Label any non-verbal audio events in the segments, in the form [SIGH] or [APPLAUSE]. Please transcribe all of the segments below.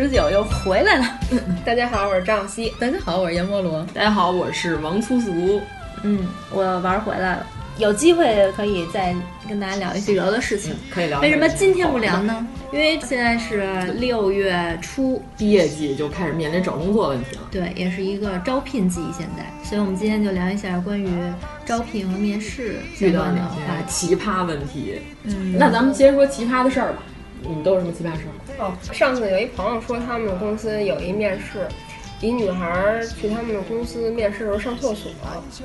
十九又回来了。大家好，我是张小希。大家好，我是阎摩罗。大家好，我是王粗俗。嗯，我玩回来了，有机会可以再跟大家聊一些聊的事情。可以聊。为什么今天不聊呢？因为现在是六月初，毕业季就开始面临找工作问题了。对，也是一个招聘季，现在，所以我们今天就聊一下关于招聘和面试遇到的那些奇葩问题。嗯，那咱们先说奇葩的事儿吧。你们都有什么奇葩事儿？哦，上次有一朋友说他们公司有一面试，一女孩去他们公司面试的时候上厕所，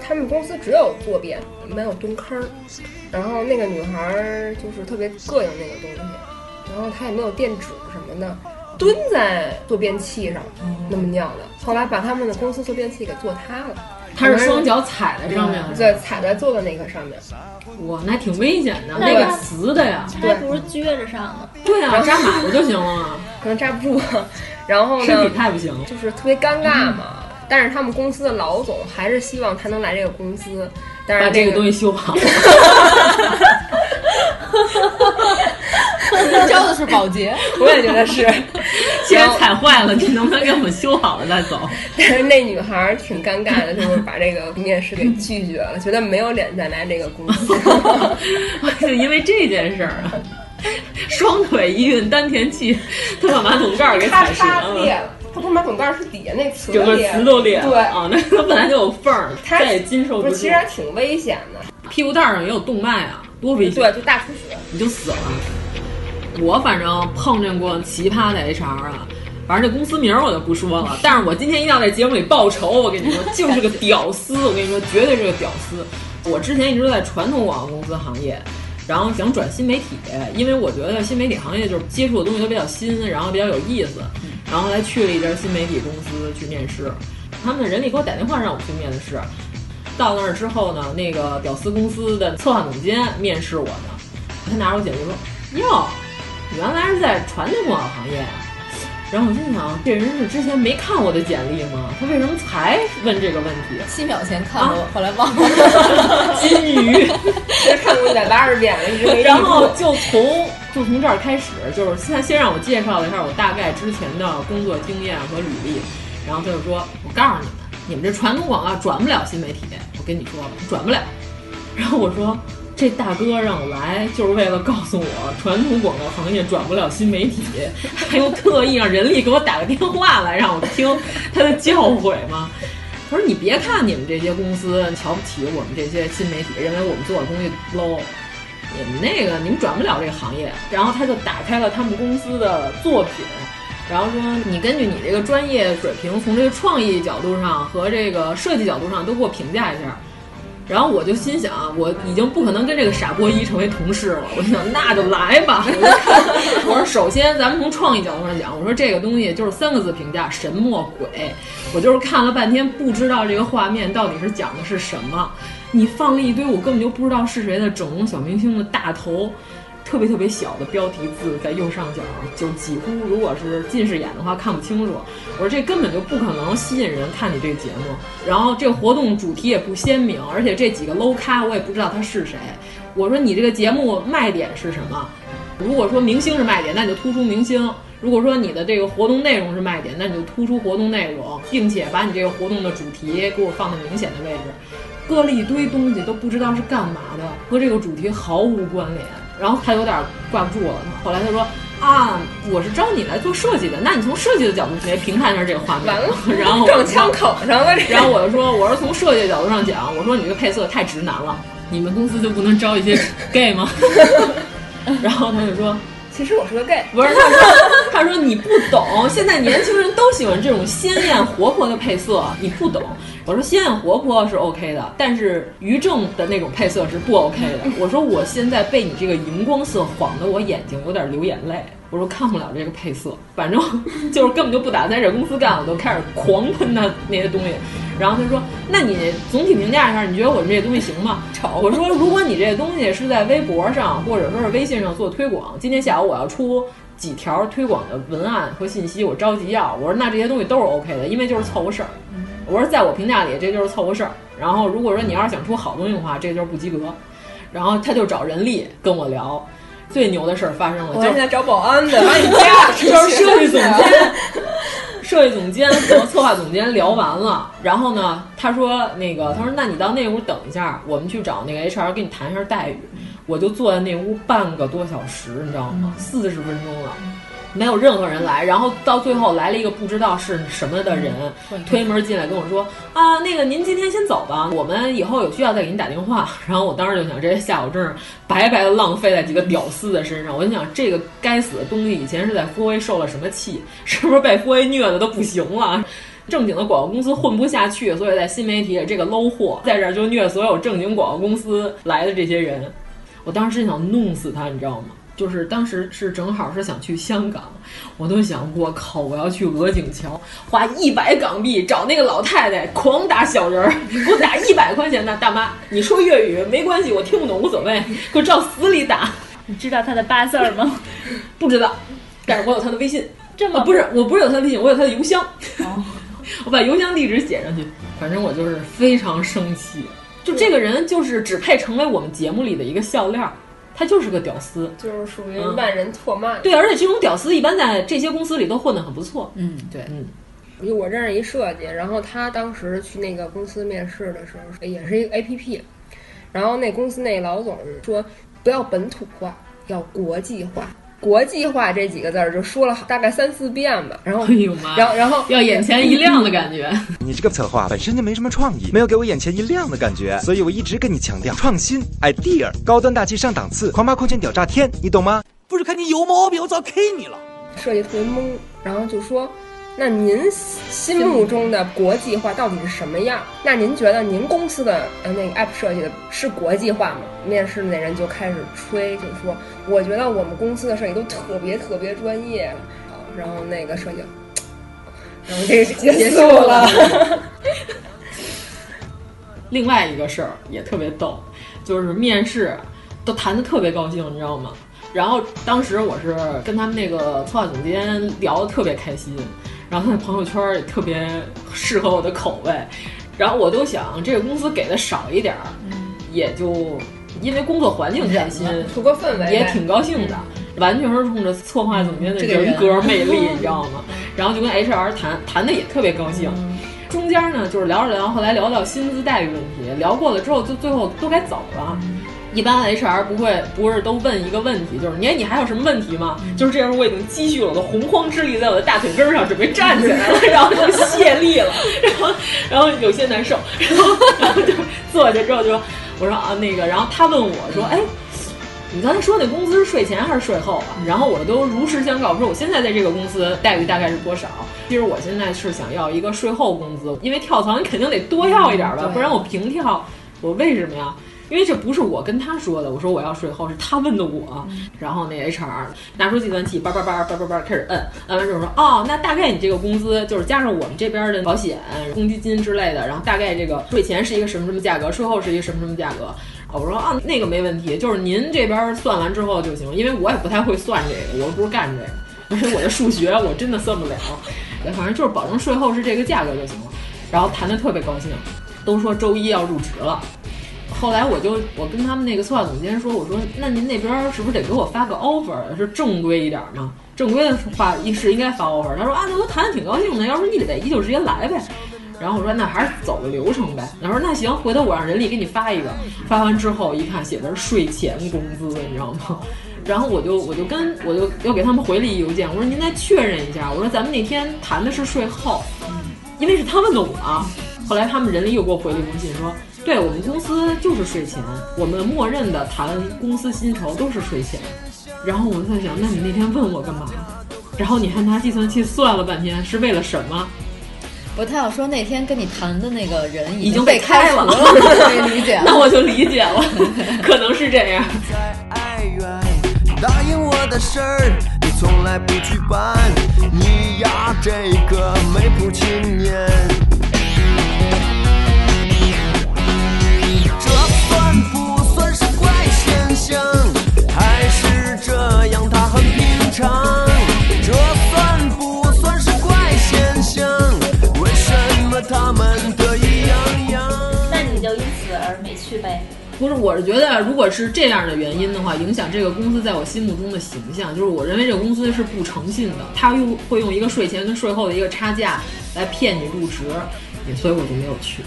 他们公司只有坐便，没有蹲坑儿，然后那个女孩就是特别膈应那个东西，然后她也没有垫纸什么的，蹲在坐便器上那么尿的，后来把他们的公司坐便器给坐塌了。他是双脚踩在上面，对，踩在坐的那个上面。哇，那还挺危险的，那个瓷的呀，还不是撅着上呢。对啊，扎马子就行了，[LAUGHS] 可能扎不住。然后呢，身体太不行，就是特别尴尬嘛。但是他们公司的老总还是希望他能来这个公司，但是把这个东西修好。[LAUGHS] 招的是保洁，[LAUGHS] 我也觉得是。既然踩坏了，你能不能给我们修好了再走？[LAUGHS] 但是那女孩挺尴尬的，就是把这个面试给拒绝了，觉得没有脸再来这个公司。[LAUGHS] 就因为这件事儿啊，双腿一运丹田气，他把马桶盖给踩折了。他不是马桶盖是底下那瓷整个瓷都裂了。对啊，那它本来就有缝儿，它也经受不住。其实还挺危险的，屁股蛋上也有动脉啊，多危险！对，就大出血，你就死了。我反正碰见过奇葩的 HR 啊，反正这公司名我就不说了。[LAUGHS] 但是我今天一定要在节目里报仇，我跟你说，就是个屌丝。我跟你说，绝对是个屌丝。我之前一直都在传统广告公司行业，然后想转新媒体，因为我觉得新媒体行业就是接触的东西都比较新，然后比较有意思。然后来去了一家新媒体公司去面试，他们的人力给我打电话让我去面的试。到那儿之后呢，那个屌丝公司的策划总监面试我呢，他拿着我简历说：“哟。”原来是在传统广告行业，然后我心想，这人是之前没看我的简历吗？他为什么才问这个问题？七秒前看过，啊、后来忘了。[LAUGHS] 金鱼，看过一百八十遍了，一直没。[LAUGHS] 然后就从就从这儿开始，就是先先让我介绍了一下我大概之前的工作经验和履历，然后他就说：“我告诉你们，你们这传统广告转不了新媒体，我跟你说了，转不了。”然后我说。这大哥让我来就是为了告诉我，传统广告行业转不了新媒体，还又特意让人力给我打个电话来让我听他的教诲吗？[LAUGHS] 他说：“你别看你们这些公司瞧不起我们这些新媒体，认为我们做的东西 low，你们那个你们转不了这个行业。”然后他就打开了他们公司的作品，然后说：“你根据你这个专业水平，从这个创意角度上和这个设计角度上都给我评价一下。”然后我就心想，我已经不可能跟这个傻波一成为同事了。我就想，那就来吧。[LAUGHS] 我说，首先咱们从创意角度上讲，我说这个东西就是三个字评价：神么鬼。我就是看了半天，不知道这个画面到底是讲的是什么。你放了一堆我根本就不知道是谁的整容小明星的大头，特别特别小的标题字在右上角，就几乎如果是近视眼的话看不清楚。我说这根本就不可能吸引人看你这个节目。然后这个活动主题也不鲜明，而且这几个 low 咖我也不知道他是谁。我说你这个节目卖点是什么？如果说明星是卖点，那你就突出明星；如果说你的这个活动内容是卖点，那你就突出活动内容，并且把你这个活动的主题给我放在明显的位置。搁了一堆东西都不知道是干嘛的，和这个主题毫无关联。然后他有点挂不住了。后来他说：“啊，我是招你来做设计的，那你从设计的角度来评判一下这个画面。”完了，然后撞枪口上了。然后我就说：“我是从设计的角度上讲，我说你这配色太直男了，你们公司就不能招一些 gay 吗？” [LAUGHS] 然后他就说。其实我是个 gay，不是他说，他说你不懂，[LAUGHS] 现在年轻人都喜欢这种鲜艳活泼的配色，你不懂。我说鲜艳活泼是 OK 的，但是于正的那种配色是不 OK 的。我说我现在被你这个荧光色晃得我眼睛有点流眼泪。我说看不了这个配色，反正 [LAUGHS] 就是根本就不打算在这公司干我，都开始狂喷他那些东西。然后他说：“那你总体评价一下，你觉得我们这些东西行吗？[LAUGHS] ”我说：“如果你这个东西是在微博上或者说是微信上做推广，今天下午我要出几条推广的文案和信息，我着急要。我说那这些东西都是 OK 的，因为就是凑合事儿。我说在我评价里这就是凑合事儿。然后如果说你要是想出好东西的话，这就是不及格。然后他就找人力跟我聊。最牛的事儿发生了，我现在找保安的，[LAUGHS] 把你架 [LAUGHS] 就是设计总监。设计总监和策划总监聊完了，然后呢，他说那个，他说那你到那屋等一下，我们去找那个 HR 跟你谈一下待遇。我就坐在那屋半个多小时，你知道吗？四十分钟了。没有任何人来，然后到最后来了一个不知道是什么的人，推门进来跟我说：“啊，那个您今天先走吧，我们以后有需要再给您打电话。”然后我当时就想，这下午真是白白的浪费在几个屌丝的身上。我就想，这个该死的东西以前是在富威受了什么气，是不是被富威虐的都不行了？[LAUGHS] 正经的广告公司混不下去，所以在新媒体这个 low 货在这儿就虐所有正经广告公司来的这些人。我当时想弄死他，你知道吗？就是当时是正好是想去香港，我都想，我靠，我要去鹅颈桥，花一百港币找那个老太太狂打小人儿，给我打一百块钱的大妈。你说粤语没关系，我听不懂无所谓，给我照死里打。你知道他的八字吗？不知道，但是我有他的微信。这么不是，我不是有他的微信，我有他的邮箱。[LAUGHS] 我把邮箱地址写上去。反正我就是非常生气，就这个人就是只配成为我们节目里的一个笑料。他就是个屌丝，就是属于万人唾骂。对，而且这种屌丝一般在这些公司里都混得很不错。嗯，对，嗯。我认识一设计，然后他当时去那个公司面试的时候，也是一个 APP，然后那公司那老总说不要本土化，要国际化。国际化这几个字儿就说了大概三四遍吧，然后，哎呦妈，然后然后要眼前一亮的感觉。[LAUGHS] 你这个策划本身就没什么创意，没有给我眼前一亮的感觉，所以我一直跟你强调创新，idea，高端大气上档次，狂霸空间屌炸天，你懂吗？不是看你有毛病，我早 K 你了。设计特别懵，然后就说。那您心目中的国际化到底是什么样？那您觉得您公司的呃那个 app 设计的是国际化吗？面试那人就开始吹，就说我觉得我们公司的设计都特别特别专业啊。然后那个设计，然后这个结束了。[LAUGHS] [LAUGHS] 另外一个事儿也特别逗，就是面试都谈的特别高兴，你知道吗？然后当时我是跟他们那个策划总监聊的特别开心。然后他的朋友圈也特别适合我的口味，然后我都想这个公司给的少一点儿，也就因为工作环境开心，图个氛围，也挺高兴的。完全是冲着策划总监的人格魅力，[LAUGHS] 你知道吗？然后就跟 HR 谈谈的也特别高兴。中间呢，就是聊着聊，后来聊到薪资待遇问题，聊过了之后，就最后都该走了。一般 HR 不会不是都问一个问题，就是你你还有什么问题吗？就是这时候我已经积蓄了我的洪荒之力，在我的大腿根上准备站起来了，[LAUGHS] 然后就泄力了，然后然后有些难受，然后然后就坐下之后就说，我说啊那个，然后他问我说，哎，你刚才说那工资是税前还是税后啊？然后我都如实相告，说我现在在这个公司待遇大概是多少？其实我现在是想要一个税后工资，因为跳槽你肯定得多要一点吧，不然我平跳，我为什么呀？因为这不是我跟他说的，我说我要税后，是他问的我。然后那 HR 拿出计算器，叭叭叭叭叭叭开始摁，摁完之后说，哦，那大概你这个工资就是加上我们这边的保险、公积金之类的，然后大概这个税前是一个什么什么价格，税后是一个什么什么价格。我说啊，那个没问题，就是您这边算完之后就行，因为我也不太会算这个，我又不是干这个，[LAUGHS] 而且我的数学我真的算不了，反正就是保证税后是这个价格就行了。然后谈的特别高兴，都说周一要入职了。后来我就我跟他们那个策划总监说，我说那您那边是不是得给我发个 offer，是正规一点吗？正规的话一是应该发 offer。他说啊，那都谈的挺高兴的，要不你得一就直接来呗。然后我说那还是走个流程呗。他说那行，回头我让人力给你发一个。发完之后一看写的是税前工资，你知道吗？[LAUGHS] 然后我就我就跟我就又给他们回了一邮件，我说您再确认一下，我说咱们那天谈的是税后，因为是他问的我。后来他们人力又给我回了一封信说，对我们公司就是税前，我们默认的谈公司薪酬都是税前。然后我在想，那你那天问我干嘛？然后你还拿计算器算了半天，是为了什么？不，他要说那天跟你谈的那个人已经被开了，[LAUGHS] 可以理解。[LAUGHS] 那我就理解了，可能是这样。答应我的事儿，你从来不去办，你呀这个没谱青年。还是这样它很平常？这算不算是怪现象？为什么他们得意洋洋？那你就因此而没去呗？不是，我是觉得，如果是这样的原因的话，影响这个公司在我心目中的形象，就是我认为这个公司是不诚信的，他用会用一个税前跟税后的一个差价来骗你入职，所以我就没有去。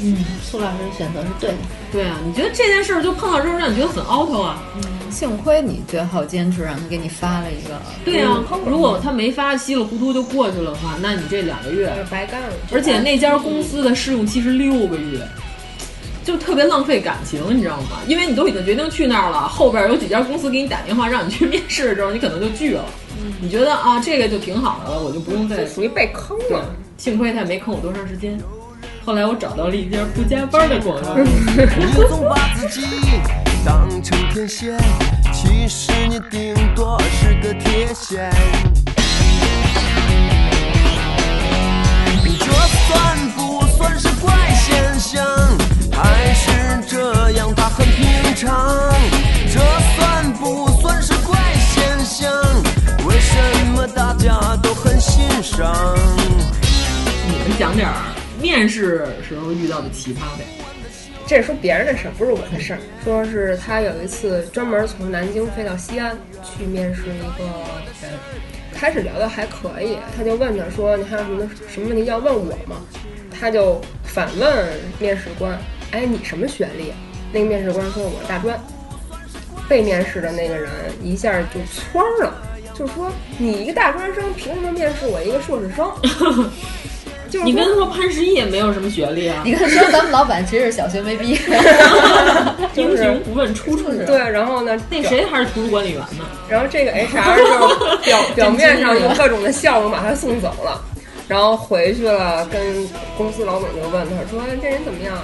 嗯，苏老师的选择是对的。对啊，你觉得这件事儿就碰到之后让你觉得很 out 啊？嗯，幸亏你最后坚持让他给你发了一个。对啊，如果他没发，稀里糊涂就过去了的话，那你这两个月白干了。而且那家公司的试用期是六个月。就特别浪费感情，你知道吗？因为你都已经决定去那儿了，后边有几家公司给你打电话让你去面试的时候，你可能就拒了。你觉得啊，这个就挺好的了，我就不用再属于被坑了。幸亏他也没坑我多长时间。后来我找到了一家不加班的广告公司。你总把自己当成天线，其实你顶多是个铁线。这算不算是怪现象？还是这样，它很平常。这算不算是怪现象？为什么大家都很欣赏？你们讲点面试时候遇到的奇葩呗。这是说别人的事儿，不是我的事儿。说是他有一次专门从南京飞到西安去面试一个人，开始聊的还可以，他就问他说：“你还有什么什么问题要问我吗？”他就反问面试官。哎，你什么学历？那个面试官说我大专。被面试的那个人一下就蹿了，就说你一个大专生凭什么面试我一个硕士生？就是你跟他说潘石屹也没有什么学历啊。你跟他说咱们老板其实是小学没毕业。英雄不问出处。对，然后呢，那谁还是图书管理员呢？然后这个 HR 就 [LAUGHS] 表表面上有各种的笑容把他送走了，然后回去了跟公司老总就问他说这人怎么样？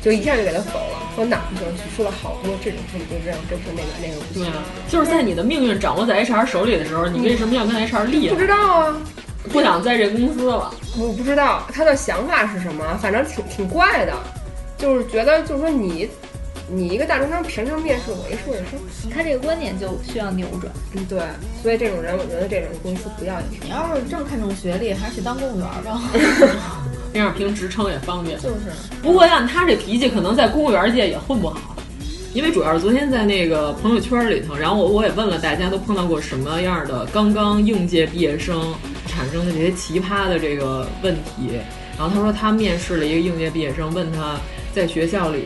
就一下就给他否了，说哪不行？说了好多这种事，就这样，这是那个那个不行。就是在你的命运掌握在 HR 手里的时候，你为什么要跟 HR 立？不知道啊，不想在这公司了。我不知道他的想法是什么，反正挺挺怪的，就是觉得就是说你，你一个大专生凭什么面试我一硕士生？他这个观点就需要扭转。嗯，对，所以这种人，我觉得这种公司不要你。你要是这么看重学历，还是去当公务员吧。[LAUGHS] 这样评职称也方便，就是。不过按他这脾气，可能在公务员界也混不好，因为主要是昨天在那个朋友圈里头，然后我我也问了大家都碰到过什么样的刚刚应届毕业生产生的这些奇葩的这个问题，然后他说他面试了一个应届毕业生，问他在学校里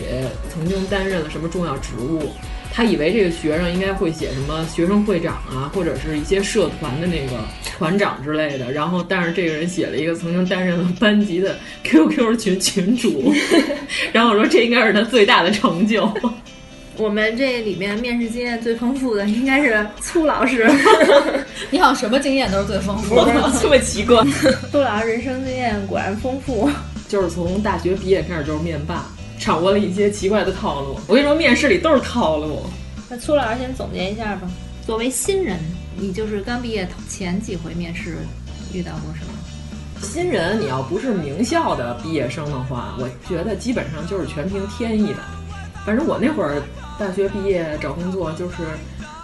曾经担任了什么重要职务。他以为这个学生应该会写什么学生会长啊，或者是一些社团的那个团长之类的。然后，但是这个人写了一个曾经担任了班级的 [LAUGHS] QQ 群群主。[LAUGHS] 然后我说这应该是他最大的成就。我们这里面面试经验最丰富的应该是粗老师。[LAUGHS] 你好像什么经验都是最丰富的，这么奇怪。粗老师人生经验果然丰富，就是从大学毕业开始就是面霸。掌握了一些奇怪的套路。我跟你说，面试里都是套路。那苏老师先总结一下吧。作为新人，你就是刚毕业前几回面试遇到过什么？新人，你要不是名校的毕业生的话，我觉得基本上就是全凭天意的。反正我那会儿大学毕业找工作，就是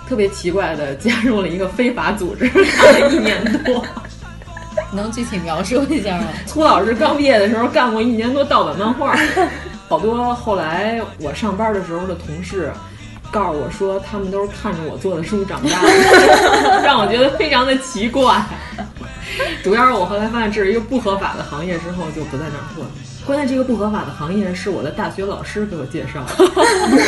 特别奇怪的加入了一个非法组织，[LAUGHS] 干了一年多。[LAUGHS] 能具体描述一下吗？粗老师刚毕业的时候干过一年多盗版漫画，[LAUGHS] 好多后来我上班的时候的同事。告诉我说，他们都是看着我做的书长大的，让我觉得非常的奇怪。主要是我后来发现这是一个不合法的行业之后，就不在那儿混。关键这个不合法的行业是我的大学老师给我介绍的，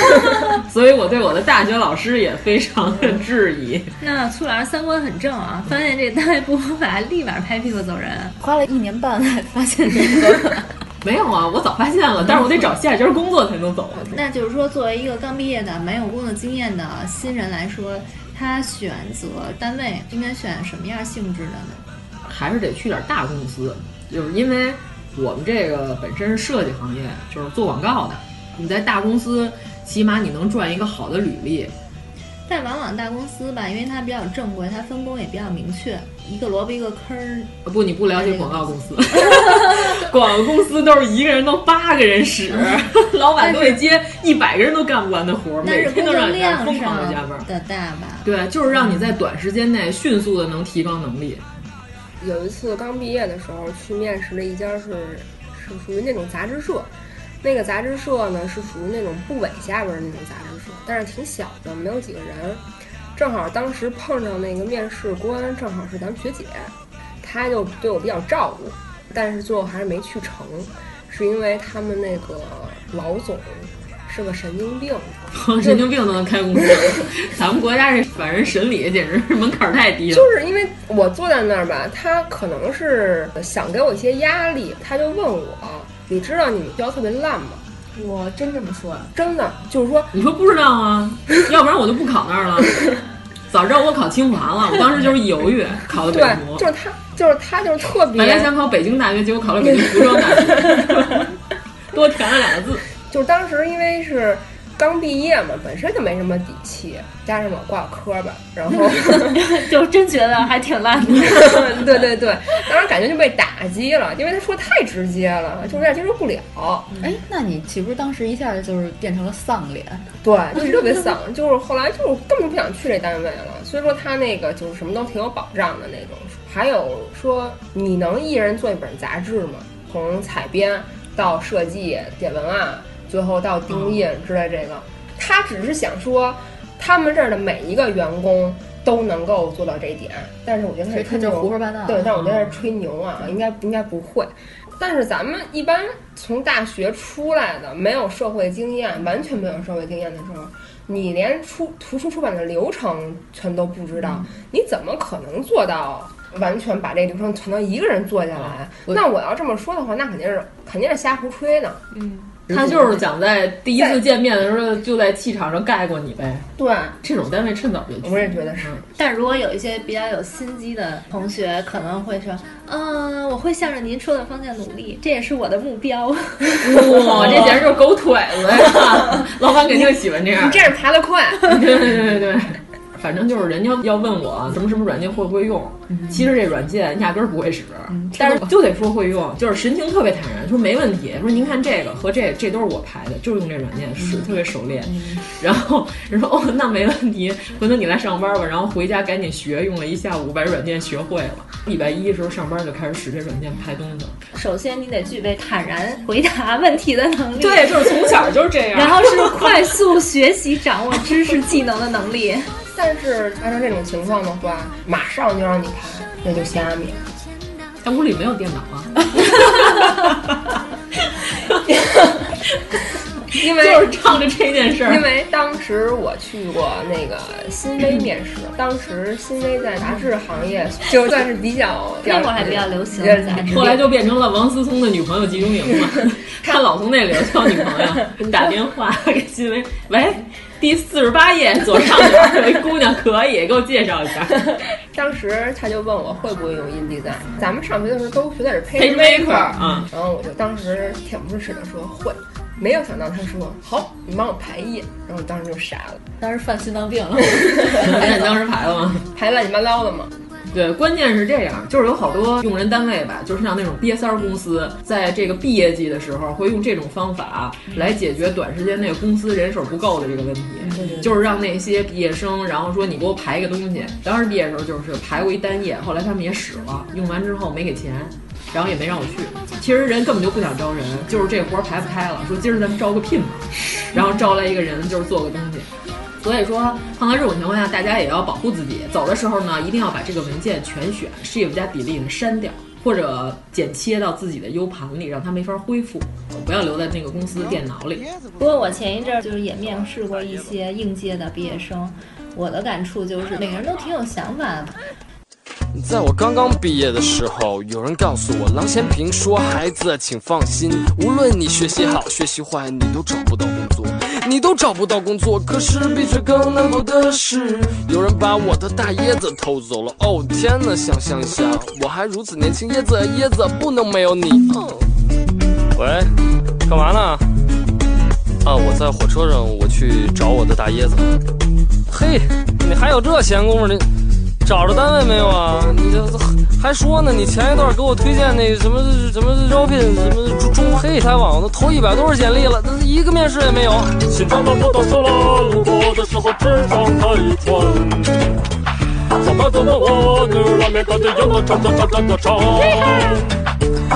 [LAUGHS] 所以我对我的大学老师也非常的质疑。那苏老师三观很正啊，发现这单位不合法，立马拍屁股走人。花了一年半才发现这个。[LAUGHS] 没有啊，我早发现了，但是我得找下一家工作才能走。那就是说，作为一个刚毕业的、没有工作经验的新人来说，他选择单位应该选什么样性质的呢？还是得去点大公司，就是因为我们这个本身是设计行业，就是做广告的。你在大公司，起码你能赚一个好的履历。但往往大公司吧，因为它比较正规，它分工也比较明确，一个萝卜一个坑儿。不，你不了解广告公司，[LAUGHS] 广告公司都是一个人弄八个人使，[LAUGHS] 老板都得接一百个人都干不完的活儿，每天都让你疯狂的加班。的大吧？对，就是让你在短时间内迅速的能提高能力。有一次刚毕业的时候去面试了一家是是属于那种杂志社。那个杂志社呢是属于那种部委下边的那种杂志社，但是挺小的，没有几个人。正好当时碰上那个面试官，正好是咱们学姐，她就对我比较照顾，但是最后还是没去成，是因为他们那个老总是个神经病，[LAUGHS] 神经病都能开公司，[LAUGHS] 咱们国家这法人审理简直是门槛太低了。就是因为我坐在那儿吧，他可能是想给我一些压力，他就问我。你知道你们学校特别烂吗？我真这么说，真的就是说，你说不知道啊？要不然我就不考那儿了。[LAUGHS] 早知道我考清华了，我当时就是一犹豫，考的北服。就是他，就是他，就是特别。本来想考北京大学，结果考了北京服装大学，多填了两个字。就是当时因为是。刚毕业嘛，本身就没什么底气，加上我挂科吧，然后 [LAUGHS] [LAUGHS] 就真觉得还挺烂的。[LAUGHS] 对对对，当时感觉就被打击了，因为他说太直接了，就有点接受不了。哎，那你岂不是当时一下就是变成了丧脸？对，就是特别丧，就是后来就是根本不想去这单位了。所以说他那个就是什么都挺有保障的那种。还有说你能一人做一本杂志吗？从采编到设计、点文案。最后到定印之类这个，他只是想说，他们这儿的每一个员工都能够做到这一点。但是我觉得他是胡说八道。对，但是我觉得是吹牛啊，应该应该不会。但是咱们一般从大学出来的，没有社会经验，完全没有社会经验的时候，你连出图书出版的流程全都不知道，你怎么可能做到完全把这流程全都一个人做下来？那我要这么说的话，那肯定是肯定是瞎胡吹的。嗯。他就是想在第一次见面的时候就在气场上盖过你呗。对，这种单位趁早别去。我也觉得是。但如果有一些比较有心机的同学，可能会说：“嗯，我会向着您说的方向努力，这也是我的目标。”哇，这简直就是狗腿子呀！[LAUGHS] 老板肯定喜欢这样。你这样爬得快。对对对对。反正就是人家要问我什么什么软件会不会用，其实这软件压根儿不会使，但是就得说会用，就是神情特别坦然，说没问题。说您看这个和这这都是我排的，就是用这软件，使特别熟练。然后人说哦，那没问题，回头你来上班吧。然后回家赶紧学，用了一下午把软件学会了。礼拜一的时候上班就开始使这软件排东西。首先你得具备坦然回答问题的能力，对，就是从小就是这样。然后是快速学习掌握知识技能的能力。但是按照这种情况的话，马上就让你排，那就瞎米。他屋里没有电脑啊。[LAUGHS] 因为就是仗着这件事儿。因为当时我去过那个新微面试，当时新微在杂志行业就算是比较那会儿还比较流行杂志，后来就变成了王思聪的女朋友集中营了。他老从那里头挑女朋友，[LAUGHS] 打电话给新微，喂。第四十八页左上角有一姑娘，可以给我介绍一下。[LAUGHS] 当时他就问我会不会用 InDesign，咱们上学的时候都学的是 PageMaker 啊。然后我就当时恬不知耻的说会。没有想到他说好，你帮我排夜，然后我当时就傻了，当时犯心脏病了，那你当时排了吗？排乱七八糟的嘛。对，关键是这样，就是有好多用人单位吧，就是像那种瘪三儿公司，在这个毕业季的时候，会用这种方法来解决短时间内公司人手不够的这个问题，就是让那些毕业生，然后说你给我排一个东西。当时毕业的时候就是排过一单页，后来他们也使了，用完之后没给钱，然后也没让我去。[LAUGHS] 其实人根本就不想招人，就是这活儿排不开了，说今儿咱们招个聘吧，然后招来一个人就是做个东西。所以说，碰到这种情况下，大家也要保护自己。走的时候呢，一定要把这个文件全选，Shift 加 Delete 删掉，或者剪切到自己的 U 盘里，让它没法恢复，不要留在那个公司的电脑里。不过我前一阵儿就是也面试过一些应届的毕业生，我的感触就是每个人都挺有想法的。在我刚刚毕业的时候，有人告诉我，郎咸平说：“孩子，请放心，无论你学习好学习坏，你都找不到工作，你都找不到工作。可是比这更难过的是，有人把我的大椰子偷走了。哦天哪，想想想，我还如此年轻，椰子椰子不能没有你。嗯、喂，干嘛呢？啊，我在火车上，我去找我的大椰子。嘿，你还有这闲工夫？你。找着单位没有啊？你这还说呢？你前一段给我推荐那什么什么招聘什么中黑台网，都投一百多份简历了，那一个面试也没有。新疆的葡萄熟了，路过的时候只上它一船。小白怎么我牛肉拉面搞得有我转转转转转转。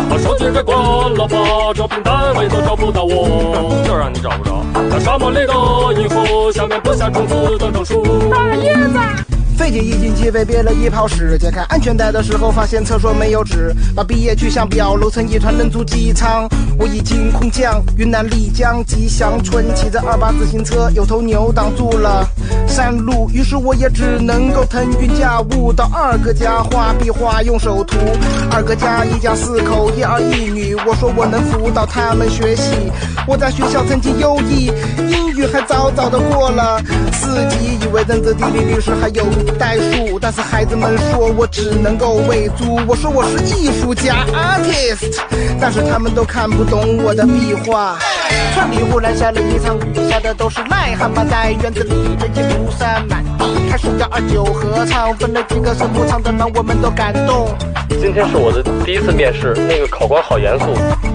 把手机给关了吧，招聘单位都找不到我，就让你找不着。在沙漠里的以后，下面播下种子的种树。大椰子。费尽一斤鸡尾憋了一泡屎，解开安全带的时候发现厕所没有纸，把毕业去向表楼层一团扔足机舱。我已经空降云南丽江吉祥村，骑着二八自行车，有头牛挡住了山路，于是我也只能够腾云驾雾到二哥家画壁画，用手涂。二哥家一家四口，一儿一女，我说我能辅导他们学习。我在学校成绩优异，英语还早早的过了四级，以为政治、地理、历史还有。代数，但是孩子们说我只能够喂猪。我说我是艺术家 artist，但是他们都看不懂我的壁画。村里忽然下了一场雨，下的都是癞蛤蟆在院子里，人间庐山满地，开始要二九合唱，分了几个声部，唱的让我们都感动。今天是我的第一次面试，那个考官好严肃，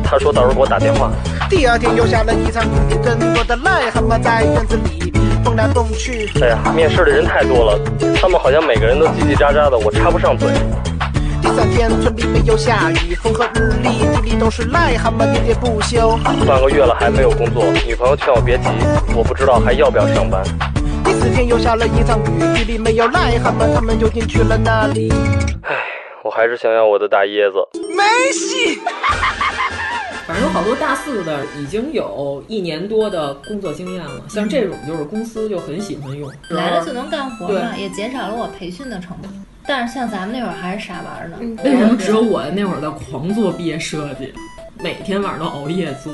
他说到时候给我打电话。第二天又下了一场雨，更多的癞蛤蟆在院子里。蹦来蹦去。哎呀，面试的人太多了，他们好像每个人都叽叽喳喳的，我插不上嘴。第三天村里没有下雨，风和日丽，地里都是癞蛤蟆喋喋不休。半个月了还没有工作，女朋友劝我别急，我不知道还要不要上班。第四天又下了一场雨，地里没有癞蛤蟆，他们究竟去了哪里？唉，我还是想要我的大椰子。没戏。反正有好多大四的已经有一年多的工作经验了，像这种就是公司就很喜欢用，来了就能干活嘛，也减少了我培训的成本。但是像咱们那会儿还是傻玩呢。为什么只有我那会儿在狂做毕业设计，每天晚上都熬夜做？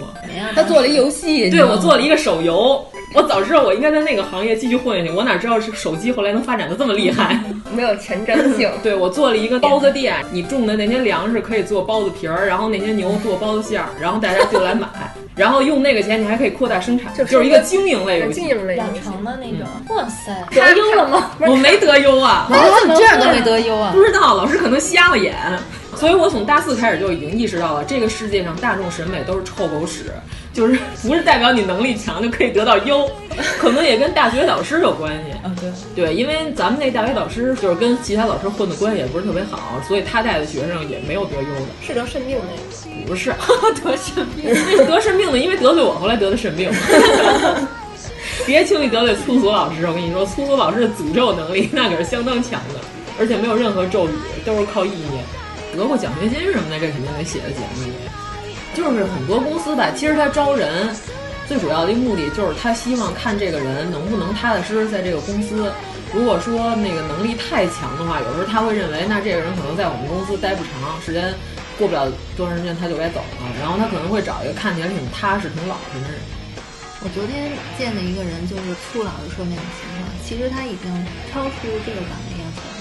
他做了一游戏，对我做了一个手游。我早知道我应该在那个行业继续混下去，我哪知道是手机后来能发展的这么厉害，没有前瞻性。[LAUGHS] 对我做了一个包子店，你种的那些粮食可以做包子皮儿，然后那些牛做包子馅儿，然后大家就来买，然后用那个钱你还可以扩大生产，就是一个经营类游戏，经营类养成的那种。哇塞，得优了吗？我没得优啊，我怎么这样都没得优啊？不知道，老师可能瞎了眼。所以我从大四开始就已经意识到了，这个世界上大众审美都是臭狗屎，就是 [LAUGHS] 不是代表你能力强就可以得到优，可能也跟大学导师有关系。啊，对对，因为咱们那大学导师就是跟其他老师混的关系也不是特别好，所以他带的学生也没有得优的。是得肾病那个？不是 [LAUGHS] 得肾病，得肾病的，因为得罪我，后来得的肾病。[LAUGHS] 别轻易得罪粗俗老师，我跟你说，粗俗老师的诅咒能力那可是相当强的，而且没有任何咒语，都是靠意念。得过奖学金什么的，这肯定得写在节目里。就是很多公司吧，其实他招人最主要的一个目的就是他希望看这个人能不能踏踏实实在这个公司。如果说那个能力太强的话，有时候他会认为那这个人可能在我们公司待不长时间，过不了多长时间他就该走了。然后他可能会找一个看起来挺踏实、挺老实的人。我昨天见的一个人就是粗老师说那种情况，其实他已经超出这个岗位要求了，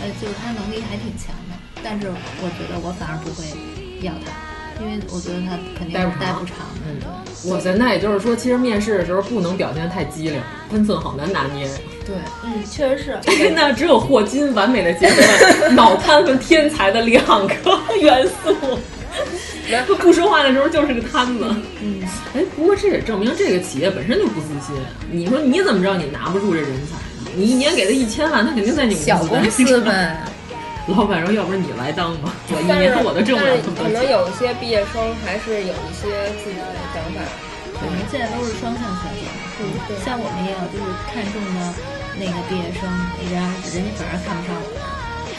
呃，就是他能力还挺强。但是我觉得我反而不会要他，因为我觉得他肯定待不长。嗯，哇塞，那也就是说，其实面试的时候不能表现太机灵，分寸好难拿捏。对，嗯，确实是。[LAUGHS] 那只有霍金完美的结合了脑瘫和天才的两个元素。他不说话的时候就是个瘫子。嗯，哎，不过这也证明这个企业本身就不自信。你说你怎么知道你拿不住这人才呢？你一年给他一千万，他肯定在你小公司呗。[LAUGHS] 老板说：“要不然你来当吧，我一年我都挣不了这么多可能有一些毕业生还是有一些自己的想法。我们现在都是双向选择。像我们也有就是看中的那个毕业生，人家人家反而看不上我们，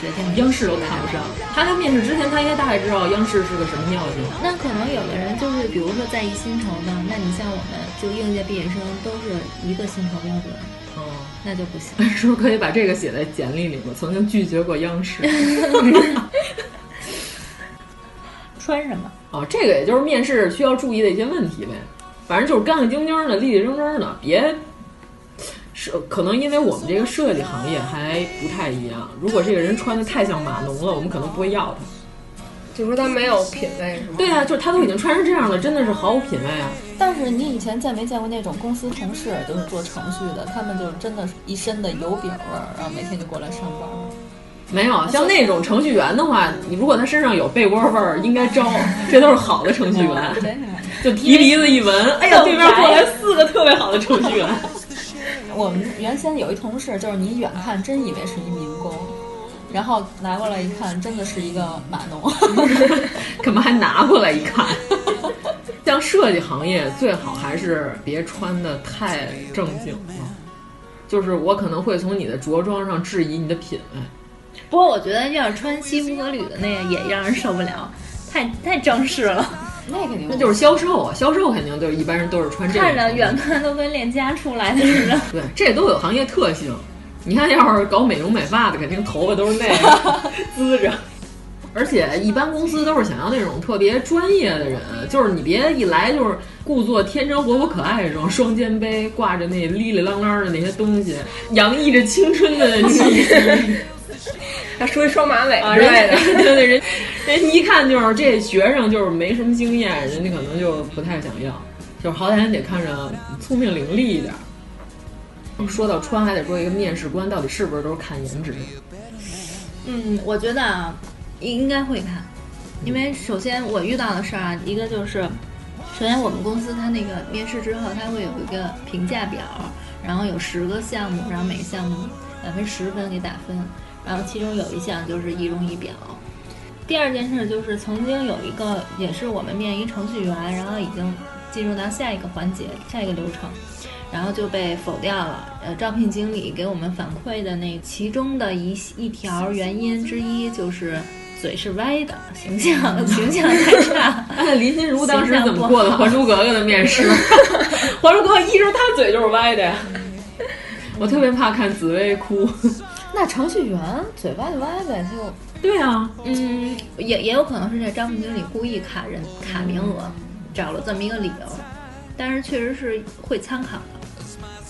决定央视都看不上。他在面试之前，他应该大概知道央视是个什么尿性。那可能有的人就是，比如说在意薪酬的，那你像我们就应届毕业生都是一个薪酬标准。”那就不行，是不是可以把这个写在简历里面？曾经拒绝过央视。[LAUGHS] 穿什么？哦，这个也就是面试需要注意的一些问题呗。反正就是干干净净的、立立正正的，别是可能因为我们这个设计行业还不太一样。如果这个人穿的太像码农了，我们可能不会要他。就说他没有品味是吗？对啊，就是他都已经穿成这样了，真的是毫无品味啊。但是你以前见没见过那种公司同事，就是做程序的，他们就真的是一身的油饼味儿，然后每天就过来上班。没有，像那种程序员的话，你如果他身上有被窝味儿，应该招，[LAUGHS] 这都是好的程序员。就提鼻子一闻，哎呀，对面过来四个特别好的程序员。我们原先有一同事，就是你远看真以为是一民工。然后拿过来一看，真的是一个码农，[LAUGHS] 干嘛还拿过来一看？像设计行业最好还是别穿的太正经了，就是我可能会从你的着装上质疑你的品味。不过我觉得要是穿西服革履的那个也让人受不了，太太正式了。那肯定那就是销售啊，销售肯定就是一般人都是穿这个，看着远看都跟链家出来的似的。[LAUGHS] 对，这都有行业特性。你看，要是搞美容美发的，肯定头发都是那个 [LAUGHS] 滋着。而且一般公司都是想要那种特别专业的人，就是你别一来就是故作天真活泼可爱这种双肩背，挂着那哩哩啷啷的那些东西，洋溢着青春的气息。[LAUGHS] 他梳一双马尾之类的，对对，人人一看就是这学生就是没什么经验，人家可能就不太想要，就是好歹人得看着聪明伶俐一点。说到穿，还得说一个面试官到底是不是都是看颜值？嗯，我觉得啊，应该会看，因为首先我遇到的事儿啊，一个就是，首先我们公司它那个面试之后，它会有一个评价表，然后有十个项目，然后每个项目百分十分给打分，然后其中有一项就是仪容仪表。第二件事就是曾经有一个也是我们面一程序员，然后已经进入到下一个环节，下一个流程。然后就被否掉了。呃，招聘经理给我们反馈的那其中的一一条原因之一就是嘴是歪的，形象 [LAUGHS] 形象太差。[LAUGHS] 林心如当时怎么过的《还珠格格》的面试？《还珠格格》一直她嘴就是歪的呀。[LAUGHS] 我特别怕看紫薇哭。那程序员嘴歪就歪呗，就对啊，嗯，也也有可能是这招聘经理故意卡人卡名额，找了这么一个理由。但是确实是会参考的。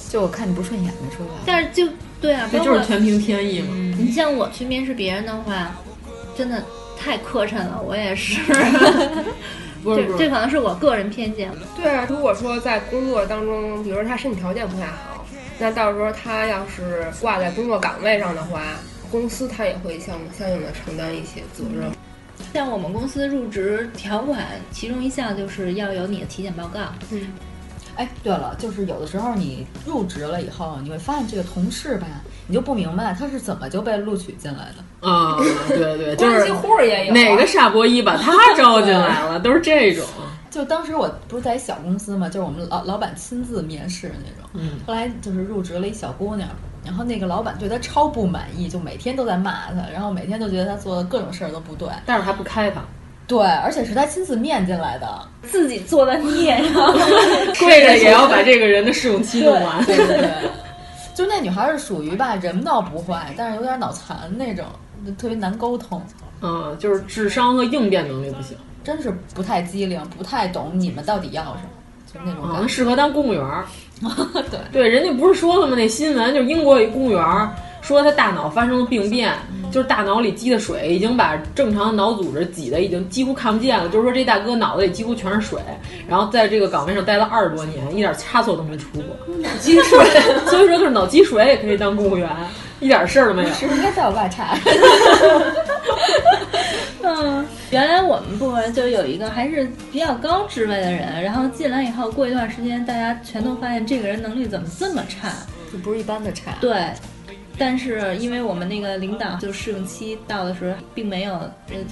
就我看你不顺眼没说吧？但是就对啊，这就是全凭天意嘛。你像我去面试别人的话，真的太磕碜了。我也是，[LAUGHS] 不是这可能是我个人偏见。对啊，如果说在工作当中，比如说他身体条件不太好，那到时候他要是挂在工作岗位上的话，公司他也会相相应的承担一些责任。像我们公司入职条款，其中一项就是要有你的体检报告。嗯。哎，对了，就是有的时候你入职了以后，你会发现这个同事吧，你就不明白他是怎么就被录取进来的啊？对对，[LAUGHS] 就是户也有哪个傻波一把他招进来了，都是这种。就当时我不是在小公司嘛，就是我们老老板亲自面试的那种。嗯。后来就是入职了一小姑娘，然后那个老板对她超不满意，就每天都在骂她，然后每天都觉得她做的各种事儿都不对，但是还不开她。对，而且是他亲自面进来的，自己做的孽呀，[LAUGHS] 跪着也要把这个人的试用期弄完。对对对，就那女孩是属于吧，人倒不坏，但是有点脑残那种，特别难沟通。嗯，就是智商和应变能力不行，真是不太机灵，不太懂你们到底要什么，就那种。能适合当公务员。[LAUGHS] 对对，人家不是说了吗？那新闻就是英国一公务员。说他大脑发生了病变，就是大脑里积的水已经把正常的脑组织挤得已经几乎看不见了。就是说这大哥脑子里几乎全是水，然后在这个岗位上待了二十多年，一点差错都没出过。脑积水，所以说就是脑积水也可以当公务员，一点事儿都没有。是不是应该叫我爸查？[LAUGHS] [LAUGHS] 嗯，原来我们部门就有一个还是比较高职位的人，然后进来以后，过一段时间，大家全都发现这个人能力怎么这么差，就不是一般的差。对。但是因为我们那个领导就试用期到的时候，并没有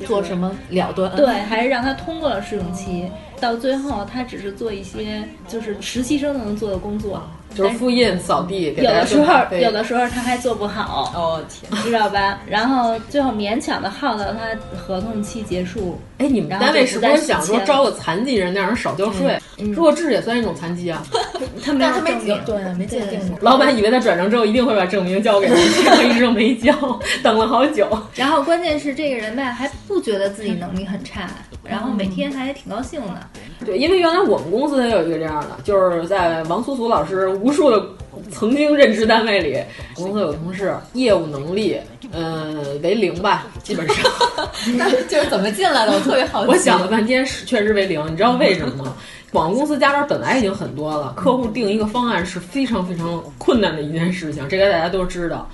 做什么了断，对，还是让他通过了试用期。到最后，他只是做一些就是实习生能做的工作，就是复印、扫地。有的时候，有的时候他还做不好。哦天，知道吧？然后最后勉强的耗到他合同期结束。哎，你们单位是不是想说招个残疾人，让人少交税？弱智也算一种残疾啊。[LAUGHS] 他没有证明，对，没鉴定。老板以为他转正之后一定会把证明交给 [LAUGHS] 他，结果一直没交，等了好久。[LAUGHS] 然后关键是这个人吧，还不觉得自己能力很差，然后每天还挺高兴的。对，因为原来我们公司也有一个这样的，就是在王苏苏老师无数的曾经任职单位里，[LAUGHS] 公司有同事业务能力，嗯，为零吧，基本上。[LAUGHS] 那就是怎么进来的？我特别好奇。[LAUGHS] 我想了半天，是确实为零。你知道为什么吗？广告公司加班本来已经很多了，客户定一个方案是非常非常困难的一件事情，这个大家都知道。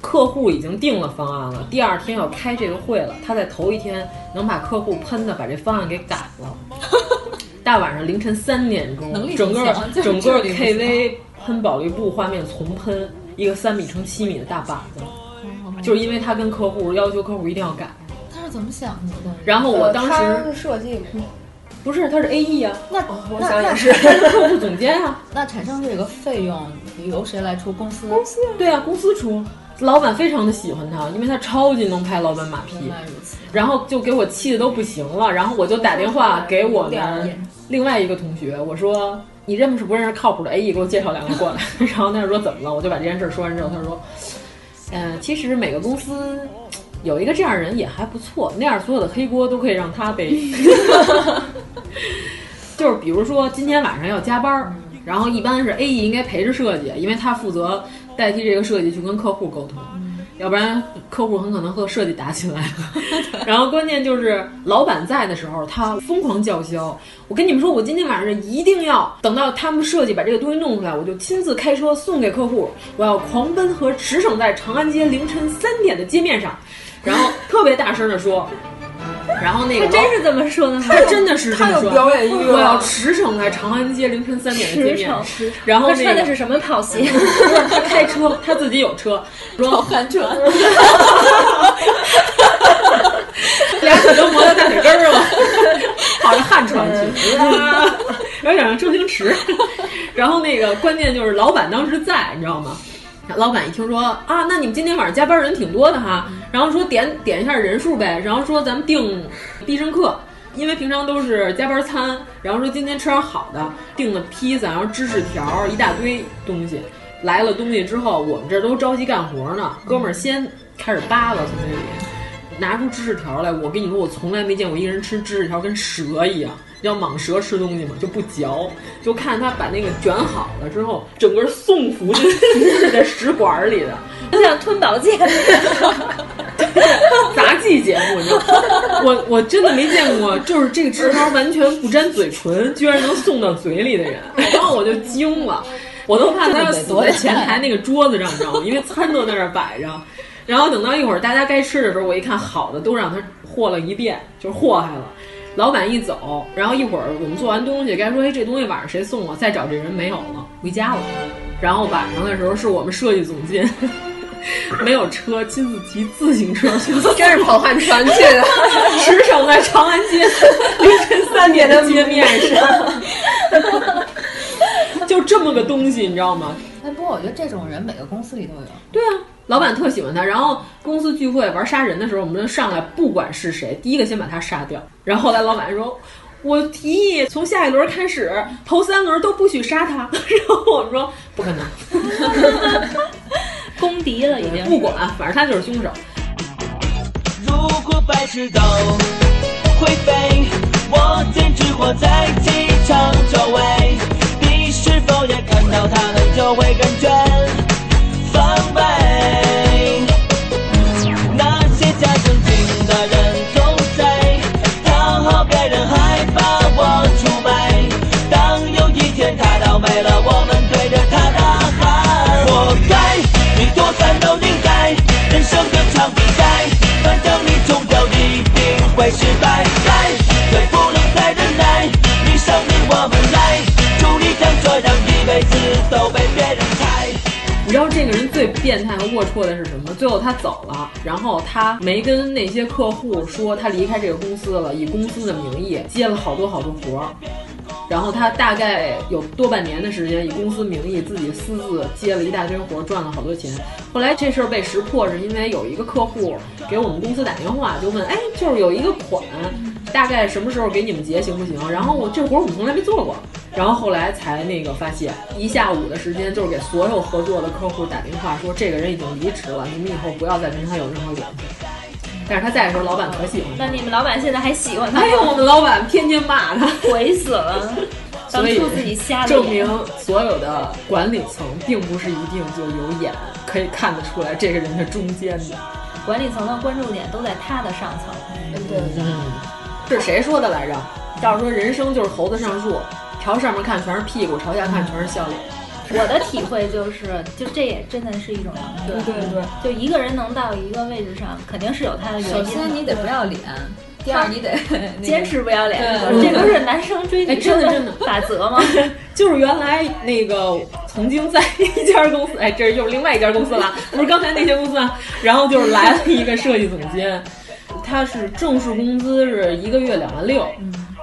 客户已经定了方案了，第二天要开这个会了，他在头一天能把客户喷的把这方案给改了。大晚上凌晨三点钟，整个整个 KV 喷保利布画面重喷一个三米乘七米的大板子，就是因为他跟客户要求客户一定要改。他是怎么想的？然后我当时设计不是，他是 A E 啊，那我想也是 [LAUGHS] 客户总监啊。那产生这个费用由谁来出？公司？公司？对啊，公司出。老板非常的喜欢他，因为他超级能拍老板马屁，然后就给我气的都不行了。然后我就打电话给我们另外一个同学，我说你认识不认识靠谱的 A E，给我介绍两个过来。[LAUGHS] 然后他说怎么了？我就把这件事说完之后，他说，嗯，其实每个公司有一个这样人也还不错，那样所有的黑锅都可以让他背。[LAUGHS] 就是比如说今天晚上要加班，然后一般是 A E 应该陪着设计，因为他负责。代替这个设计去跟客户沟通，要不然客户很可能和设计打起来了。然后关键就是老板在的时候，他疯狂叫嚣。我跟你们说，我今天晚上一定要等到他们设计把这个东西弄出来，我就亲自开车送给客户。我要狂奔和驰骋在长安街凌晨三点的街面上，然后特别大声的说。然后那个他真是这么说的吗？他真的是这么说。表演欲我要驰骋在长安街凌晨三点的街面。然后他穿的是什么跑鞋？他 [LAUGHS] 开车，他自己有车，跑旱车。俩腿都磨到大腿根儿了，跑着旱船去。然后想让周星驰。然后那个关键就是老板当时在，你知道吗？老板一听说啊，那你们今天晚上加班人挺多的哈，然后说点点一下人数呗，然后说咱们订必胜客，因为平常都是加班餐，然后说今天吃点好的，订了披萨，然后芝士条一大堆东西，来了东西之后，我们这都着急干活呢，哥们儿先开始扒拉从这里拿出芝士条来，我跟你说，我从来没见过一个人吃芝士条跟蛇一样。要蟒蛇吃东西嘛，就不嚼，就看他把那个卷好了之后，整个送服进在食管里的，[LAUGHS] 就像吞宝剑。[LAUGHS] 杂技节目，你知道我我真的没见过，就是这个芝条完全不沾嘴唇，居然能送到嘴里的人，然后我就惊了，我都怕他要死在前台那个桌子上，你知道吗？因为餐都在那儿摆着，然后等到一会儿大家该吃的时候，我一看好的都让他祸了一遍，就是祸害了。老板一走，然后一会儿我们做完东西，该说哎这东西晚上谁送啊？再找这人没有了，回家了。然后晚上的时候是我们设计总监 [LAUGHS] 没有车，亲自骑自行车去，真是跑旱船去的，[LAUGHS] 驰骋在长安街凌晨三点的街面上，[LAUGHS] 就这么个东西，你知道吗？哎，不过我觉得这种人每个公司里都有。对啊。老板特喜欢他，然后公司聚会玩杀人的时候，我们就上来，不管是谁，第一个先把他杀掉。然后后来老板说：“我提议从下一轮开始，头三轮都不许杀他。[LAUGHS] ”然后我们说：“不可能，[LAUGHS] 公敌了已经。”不管，反正他就是凶手。如果百事都会飞，我坚持活在机场周围。是否也看到他们就会感觉？防备。变态和龌龊的是什么？最后他走了，然后他没跟那些客户说他离开这个公司了，以公司的名义接了好多好多活儿。然后他大概有多半年的时间，以公司名义自己私自接了一大堆活儿，赚了好多钱。后来这事儿被识破，是因为有一个客户给我们公司打电话，就问，哎，就是有一个款，大概什么时候给你们结行不行？然后我这活我们从来没做过。然后后来才那个发现，一下午的时间就是给所有合作的客户打电话说，这个人已经离职了，你们以后不要再跟他有任何联系。但是他在的时候，老板可喜欢他。那你们老板现在还喜欢他吗？哎呦，我们老板天天骂他，悔死了。当 [LAUGHS] 所以初自己瞎了证明所有的管理层并不是一定就有眼，可以看得出来这个人的中间的。管理层的关注点都在他的上层。对嗯，是谁说的来着？照说人生就是猴子上树，朝上面看全是屁股，朝下看全是笑脸。[LAUGHS] 我的体会就是，就这也真的是一种能力。对对对，就一个人能到一个位置上，肯定是有他的原因的。首先你得不要脸，第二你得 [LAUGHS] 坚持不要脸，这不是男生追哎女生的法则吗？[LAUGHS] 就是原来那个曾经在一家公司，哎，这又是另外一家公司了，不是刚才那些公司啊。然后就是来了一个设计总监，他是正式工资是一个月两万六，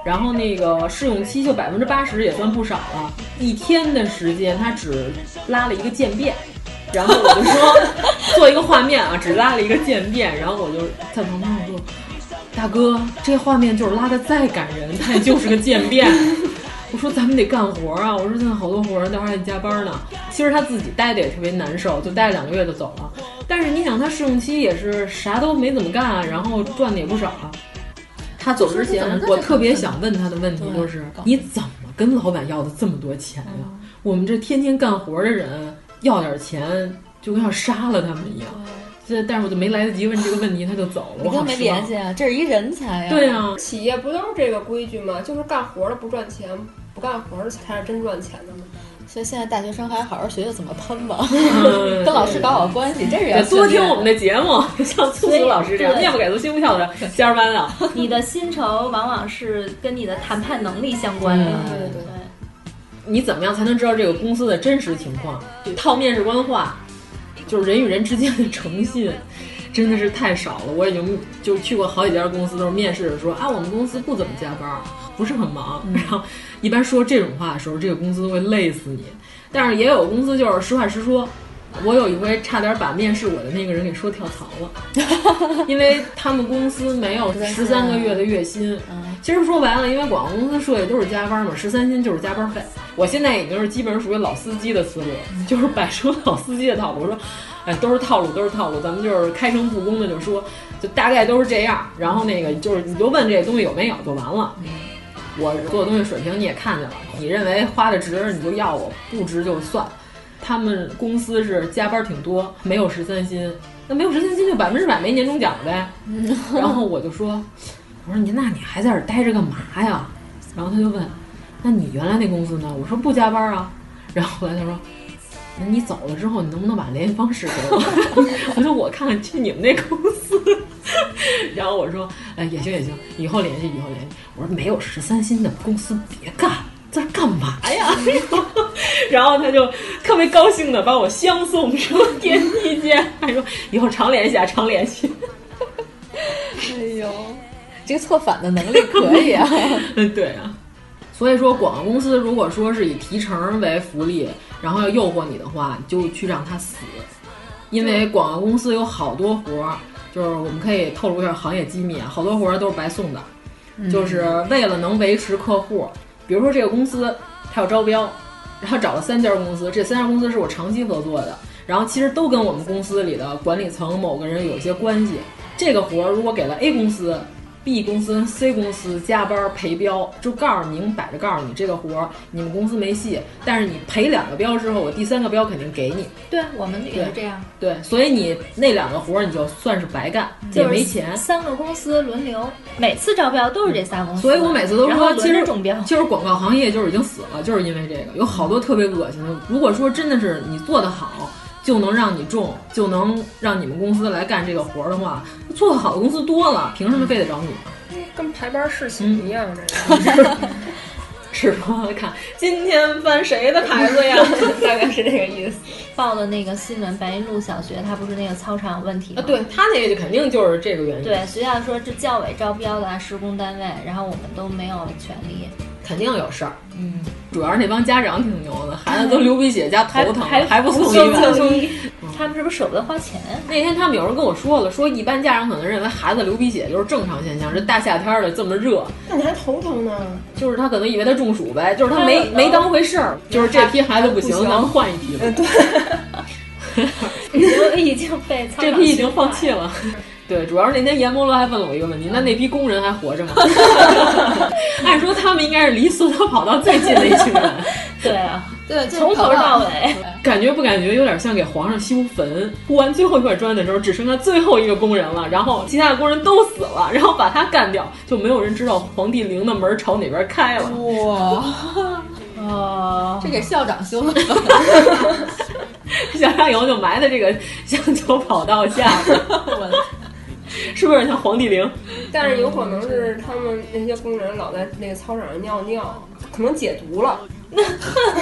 然后那个试用期就百分之八十，也算不少了。一天的时间，他只拉了一个渐变。然后我就说做一个画面啊，只拉了一个渐变，然后我就在旁边我说。大哥，这画面就是拉的再感人，它也就是个渐变。我说咱们得干活啊！我说现在好多活儿，待会儿还得加班呢。其实他自己待的也特别难受，就待两个月就走了。但是你想，他试用期也是啥都没怎么干，然后赚的也不少啊。他走之前，我特别想问他的问题就是：你怎么跟老板要的这么多钱呀、我们这天天干活的人要点钱，就跟要杀了他们一样。这，但是我就没来得及问这个问题，他就走了。你跟没联系啊，这是一人才呀。对啊，企业不都是这个规矩吗？就是干活的不赚钱，不干活的才是真赚钱的吗？所以现在大学生还是好好学学怎么喷吧，[LAUGHS] 嗯跟老师搞好关系，这是多听我们的节目，[LAUGHS] 像粗俗老师这样对面不改色心不跳的 [LAUGHS] 加班啊。你的薪酬往往是跟你的谈判能力相关的。对对对。你怎么样才能知道这个公司的真实情况？套面试官话，就是人与人之间的诚信，真的是太少了。我已经就去过好几家公司，都是面试的说啊，我们公司不怎么加班，不是很忙。然后一般说这种话的时候，这个公司都会累死你。但是也有公司就是实话实说。我有一回差点把面试我的那个人给说跳槽了，[LAUGHS] 因为他们公司没有十三个月的月薪。其实说白了，因为广告公司设计都是加班嘛，十三薪就是加班费。我现在已经是基本上属于老司机的思路，就是摆出老司机的套路。我说，哎，都是套路，都是套路，咱们就是开诚布公的就说，就大概都是这样。然后那个就是你就问这东西有没有就完了。我做的东西水平你也看见了，你认为花的值你就要我，不值就算。他们公司是加班挺多，没有十三薪，那没有十三薪就百分之百没年终奖呗。[LAUGHS] 然后我就说，我说你那你还在这儿待着干嘛呀？然后他就问，那你原来那公司呢？我说不加班啊。然后后来他说，那你走了之后，你能不能把联系方式给我？[LAUGHS] 我说我看看去你们那公司。然后我说，哎也行也行，以后联系以后联系。我说没有十三薪的公司别干。在这干嘛呀？[LAUGHS] 然后他就特别高兴的把我相送上电梯间，还说以后常联系啊，常联系。哎呦，这个策反的能力可以啊！[LAUGHS] 嗯，对啊。所以说，广告公司如果说是以提成为福利，然后要诱惑你的话，你就去让他死，因为广告公司有好多活儿，就是我们可以透露一下行业机密啊，好多活儿都是白送的，嗯就是为了能维持客户。比如说这个公司它要招标，然后找了三家公司，这三家公司是我长期合作的，然后其实都跟我们公司里的管理层某个人有一些关系。这个活儿如果给了 A 公司、B 公司、C 公司加班陪标，就告诉你，明摆着告诉你这个活儿你们公司没戏，但是你赔两个标之后，我第三个标肯定给你。对我们也是这样。对，所以你那两个活儿你就算是白干，也没钱。三个公司轮流，每次招标都是这仨公司。所以我每次都说，其实中标其实广告行业就是已经死了，就是因为这个，有好多特别恶心的。如果说真的是你做得好，就能让你中，就能让你们公司来干这个活儿的话，做得好的公司多了，凭什么非得找你？跟排班试寝一样，这个。[LAUGHS] 是吗看今天翻谁的牌子呀？[LAUGHS] 大概是这个意思。报的那个新闻，白云路小学，它不是那个操场有问题吗？啊，对他那个就肯定就是这个原因。对，学校说这教委招标的施工单位，然后我们都没有权利，肯定有事儿。嗯，主要是那帮家长挺牛的，孩子都流鼻血加头疼，还还不送医院。院。他们是不是舍不得花钱？那天他们有人跟我说了，说一般家长可能认为孩子流鼻血就是正常现象，这大夏天的这么热，那你还头疼呢？就是他可能以为他中暑呗，就是他没没当回事儿，就是这批孩子不行，咱们换一批吧。对，[LAUGHS] 已经被这批已经放弃了。对，主要是那天阎摩罗还问了我一个问题：那那批工人还活着吗？[LAUGHS] 按说他们应该是离塑料跑道最近的一群人。[LAUGHS] 对啊，对，从头到尾，感觉不感觉有点像给皇上修坟？铺完最后一块砖的时候，只剩下最后一个工人了，然后其他的工人都死了，然后把他干掉，就没有人知道皇帝陵的门朝哪边开了。哇，[LAUGHS] 哦，这给校长修的。校长以后就埋在这个香球跑道下。[LAUGHS] 是不是像黄帝陵？但是有可能是他们那些工人老在那个操场上尿尿，可能解毒了。那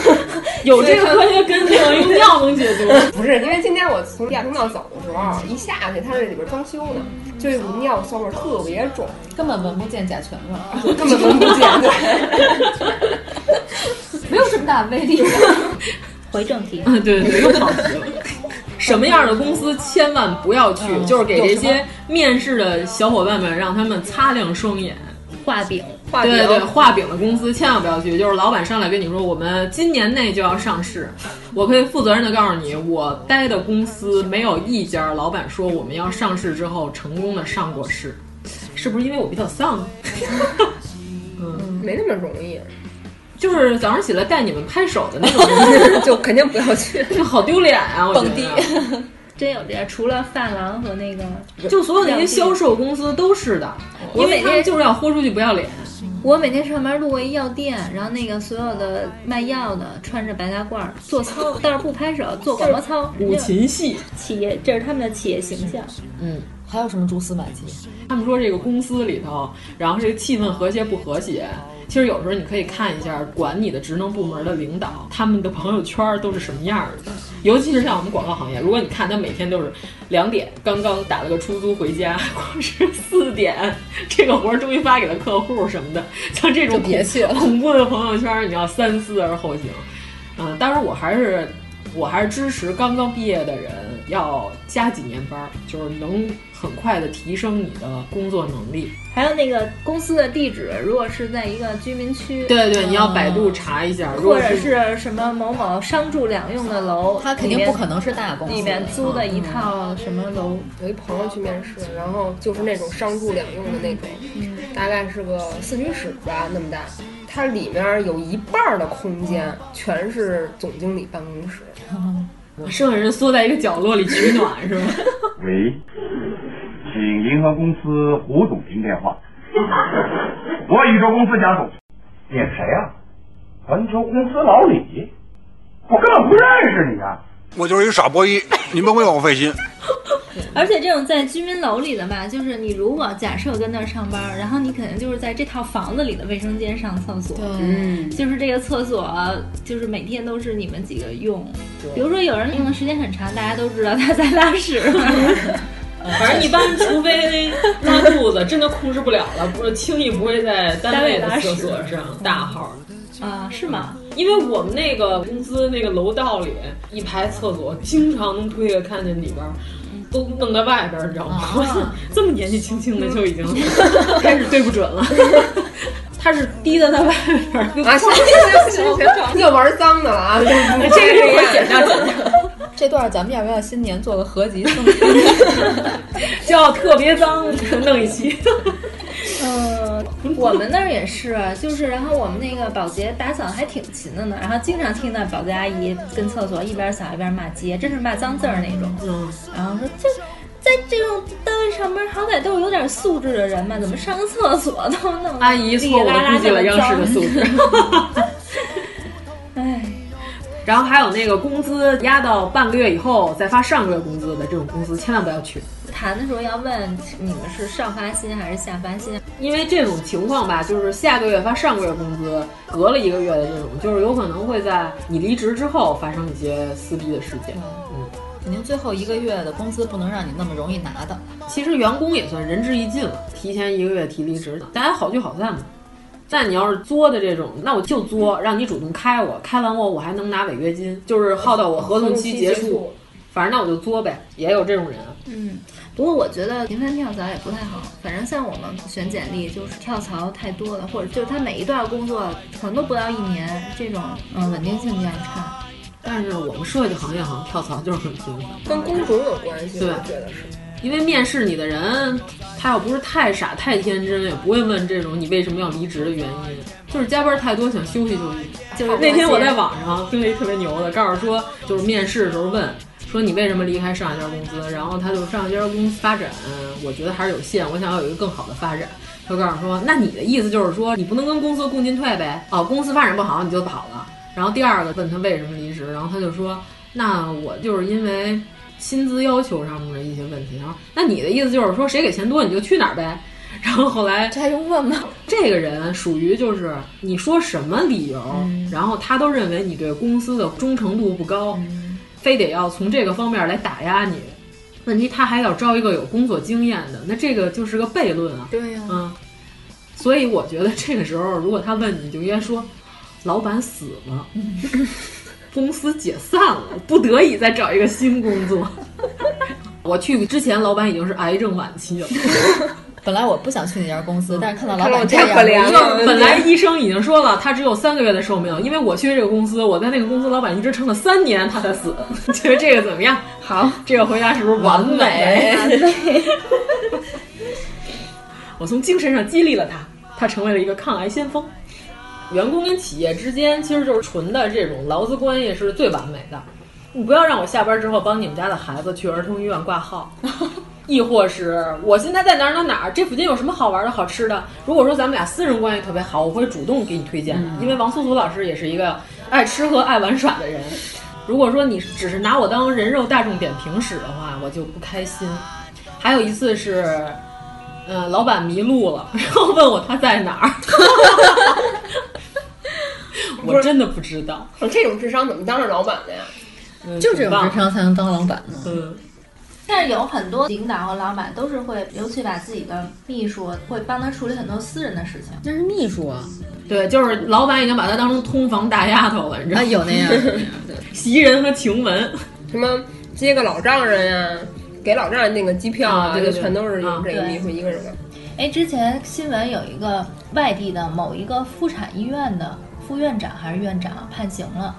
[LAUGHS] 有这个科学根据，用尿能解毒？[LAUGHS] 不是，因为今天我从亚通道走的时候，一下去，它这里边装修呢，就一股尿骚味特别重，根本闻不见甲醛味，根本闻不见，对，没有这么大威力。回正题，啊，对对对，又跑题了。什么样的公司千万不要去？嗯、就是给这些面试的小伙伴们，让他们擦亮双眼。画饼，画饼，对对，画饼的公司千万不要去。就是老板上来跟你说，我们今年内就要上市，我可以负责任的告诉你，我待的公司没有一家老板说我们要上市之后成功的上过市，是不是因为我比较丧？[LAUGHS] 嗯，没那么容易。就是早上起来带你们拍手的那种，[LAUGHS] 就肯定不要去，[LAUGHS] 就好丢脸啊！蹦迪，[LAUGHS] 真有这样，除了发廊和那个，就所有那些销售公司都是的，因为他们就是要豁出去不要脸。我每天上班路过一药店，然后那个所有的卖药的穿着白大褂做操，但是不拍手，做广播操，舞琴戏，企业这是他们的企业形象。嗯，还有什么蛛丝马迹？他们说这个公司里头，然后这个气氛和谐不和谐？其实有时候你可以看一下管你的职能部门的领导，他们的朋友圈都是什么样的。尤其是像我们广告行业，如果你看他每天都是两点刚刚打了个出租回家，[LAUGHS] 或是四点这个活儿终于发给了客户什么的，像这种别去恐怖的朋友圈，你要三思而后行。嗯，当然我还是我还是支持刚刚毕业的人要加几年班，就是能很快的提升你的工作能力。还有那个公司的地址，如果是在一个居民区，对对，你要百度查一下，或者是什么某某商住两用的楼，它肯定不可能是大公司里面租的一套什么楼。有一朋友去面试，然后就是那种商住两用的那种，嗯，大概是个四居室吧，那么大，它里面有一半的空间全是总经理办公室，[LAUGHS] 剩下人缩在一个角落里取暖是吧？[LAUGHS] 喂。请银河公司胡总听电话。[LAUGHS] 我宇宙公司贾总，点谁呀、啊？环球公司老李，我根本不认识你啊！我就是一傻波一，你们不用我费心。[LAUGHS] 而且这种在居民楼里的吧，就是你如果假设跟那儿上班，然后你肯定就是在这套房子里的卫生间上厕所，嗯，就是这个厕所就是每天都是你们几个用。比如说有人用的时间很长，大家都知道他在拉屎。[LAUGHS] 反正一般，除非拉肚子真的控制不了了，不是轻易不会在单位的厕所上大号。啊，是吗？因为我们那个公司那个楼道里一排厕所，经常能推开看见里边都弄在外边，你知道吗？啊、[LAUGHS] 这么年纪轻轻的就已经 [LAUGHS] 开始对不准了。[LAUGHS] 他是滴在他外边啊！行行行，又玩脏的了啊！这个是我剪掉剪掉。这段咱们要不要新年做个合集？[LAUGHS] 叫特别脏，[LAUGHS] 弄一期。嗯，[LAUGHS] 我们那儿也是，就是然后我们那个保洁打扫还挺勤的呢，然后经常听到保洁阿姨跟厕所一边扫一边骂街，真是骂脏字儿那种。嗯，然后说这在这种单位上班，好歹都是有点素质的人嘛，怎么上个厕所都那么阿姨错误的估计了央视的素质。哎。然后还有那个工资压到半个月以后再发上个月工资的这种公司，千万不要去。谈的时候要问你们是上发薪还是下发薪，因为这种情况吧，就是下个月发上个月工资，隔了一个月的这种，就是有可能会在你离职之后发生一些撕逼的事件。嗯，肯定最后一个月的工资不能让你那么容易拿的。其实员工也算仁至义尽了，提前一个月提离职，大家好聚好散嘛。但你要是作的这种，那我就作，让你主动开我，开完我我还能拿违约金，就是耗到我合同期结束。反正那我就作呗，也有这种人。嗯，不过我觉得频繁跳槽也不太好。反正像我们选简历，就是跳槽太多了，或者就是他每一段工作可能都不到一年，这种嗯稳定性比较差。但是我们设计行业好像跳槽就是很频繁，跟工种有关系，对，我觉得是。因为面试你的人，他要不是太傻太天真，也不会问这种你为什么要离职的原因，就是加班太多想休息休息。就是那天我在网上听了一特别牛的，告诉说就是面试的时候问。说你为什么离开上一家公司？然后他就上一家公司发展，我觉得还是有限，我想要有一个更好的发展。他告诉说，那你的意思就是说，你不能跟公司共进退呗？哦，公司发展不好你就跑了。然后第二个问他为什么离职，然后他就说，那我就是因为薪资要求上面的一些问题。然后，那你的意思就是说，谁给钱多你就去哪儿呗？[LAUGHS] 然后后来这还用问吗？这个人属于就是你说什么理由，然后他都认为你对公司的忠诚度不高。非得要从这个方面来打压你，问题他还要招一个有工作经验的，那这个就是个悖论啊。对呀，嗯，所以我觉得这个时候，如果他问你，就应该说，老板死了，[LAUGHS] 公司解散了，不得已再找一个新工作。[LAUGHS] 我去之前，老板已经是癌症晚期了。[LAUGHS] 本来我不想去那家公司，但是看到老板太可怜了。[LAUGHS] 本来医生已经说了，他只有三个月的寿命，因为我去这个公司，我在那个公司，老板一直撑了三年，他才死。觉得这个怎么样？好，这个回答是不是完美？我从精神上激励了他，他成为了一个抗癌先锋。员工跟企业之间其实就是纯的这种劳资关系是最完美的。你不要让我下班之后帮你们家的孩子去儿童医院挂号。[LAUGHS] 亦或是我现在在哪儿哪儿哪儿，这附近有什么好玩的好吃的？如果说咱们俩私人关系特别好，我会主动给你推荐的，因为王苏苏老师也是一个爱吃和爱玩耍的人。如果说你只是拿我当人肉大众点评使的话，我就不开心。还有一次是，呃，老板迷路了，然后问我他在哪儿，[LAUGHS] [LAUGHS] 我真的不知道。这种智商怎么当上老板的呀？就这种智商才能当老板呢。嗯。但是有很多领导和老板都是会，尤其把自己的秘书会帮他处理很多私人的事情。那是秘书啊，对，就是老板已经把他当成通房大丫头了，你知道吗？有那样，[LAUGHS] 袭人和晴雯，什么接个老丈人呀，给老丈人那个机票啊，这个全都是这个秘书一个人。哎，之前新闻有一个外地的某一个妇产医院的副院长还是院长判刑了，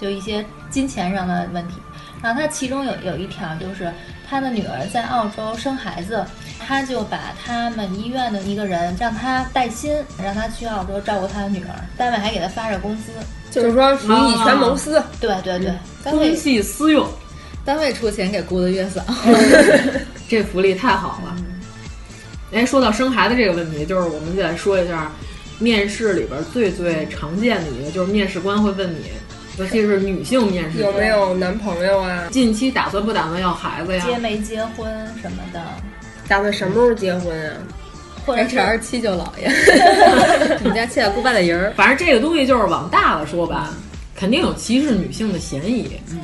就一些金钱上的问题。然后他其中有有一条就是。他的女儿在澳洲生孩子，他就把他们医院的一个人让他带薪，让他去澳洲照顾他的女儿，单位还给他发着工资，就是说属于以权谋私。对对对，公器私用，单位出钱给雇的月嫂，[LAUGHS] 这福利太好了。哎，说到生孩子这个问题，就是我们再说一下，面试里边最最常见的一个，就是面试官会问你。尤其是女性面试，有没有男朋友啊？近期打算不打算要孩子呀？结没结婚什么的？打算什么时候结婚啊？或者是二十七舅姥爷？[LAUGHS] 你们家七大姑八大姨儿？反正这个东西就是往大了说吧，肯定有歧视女性的嫌疑。嗯，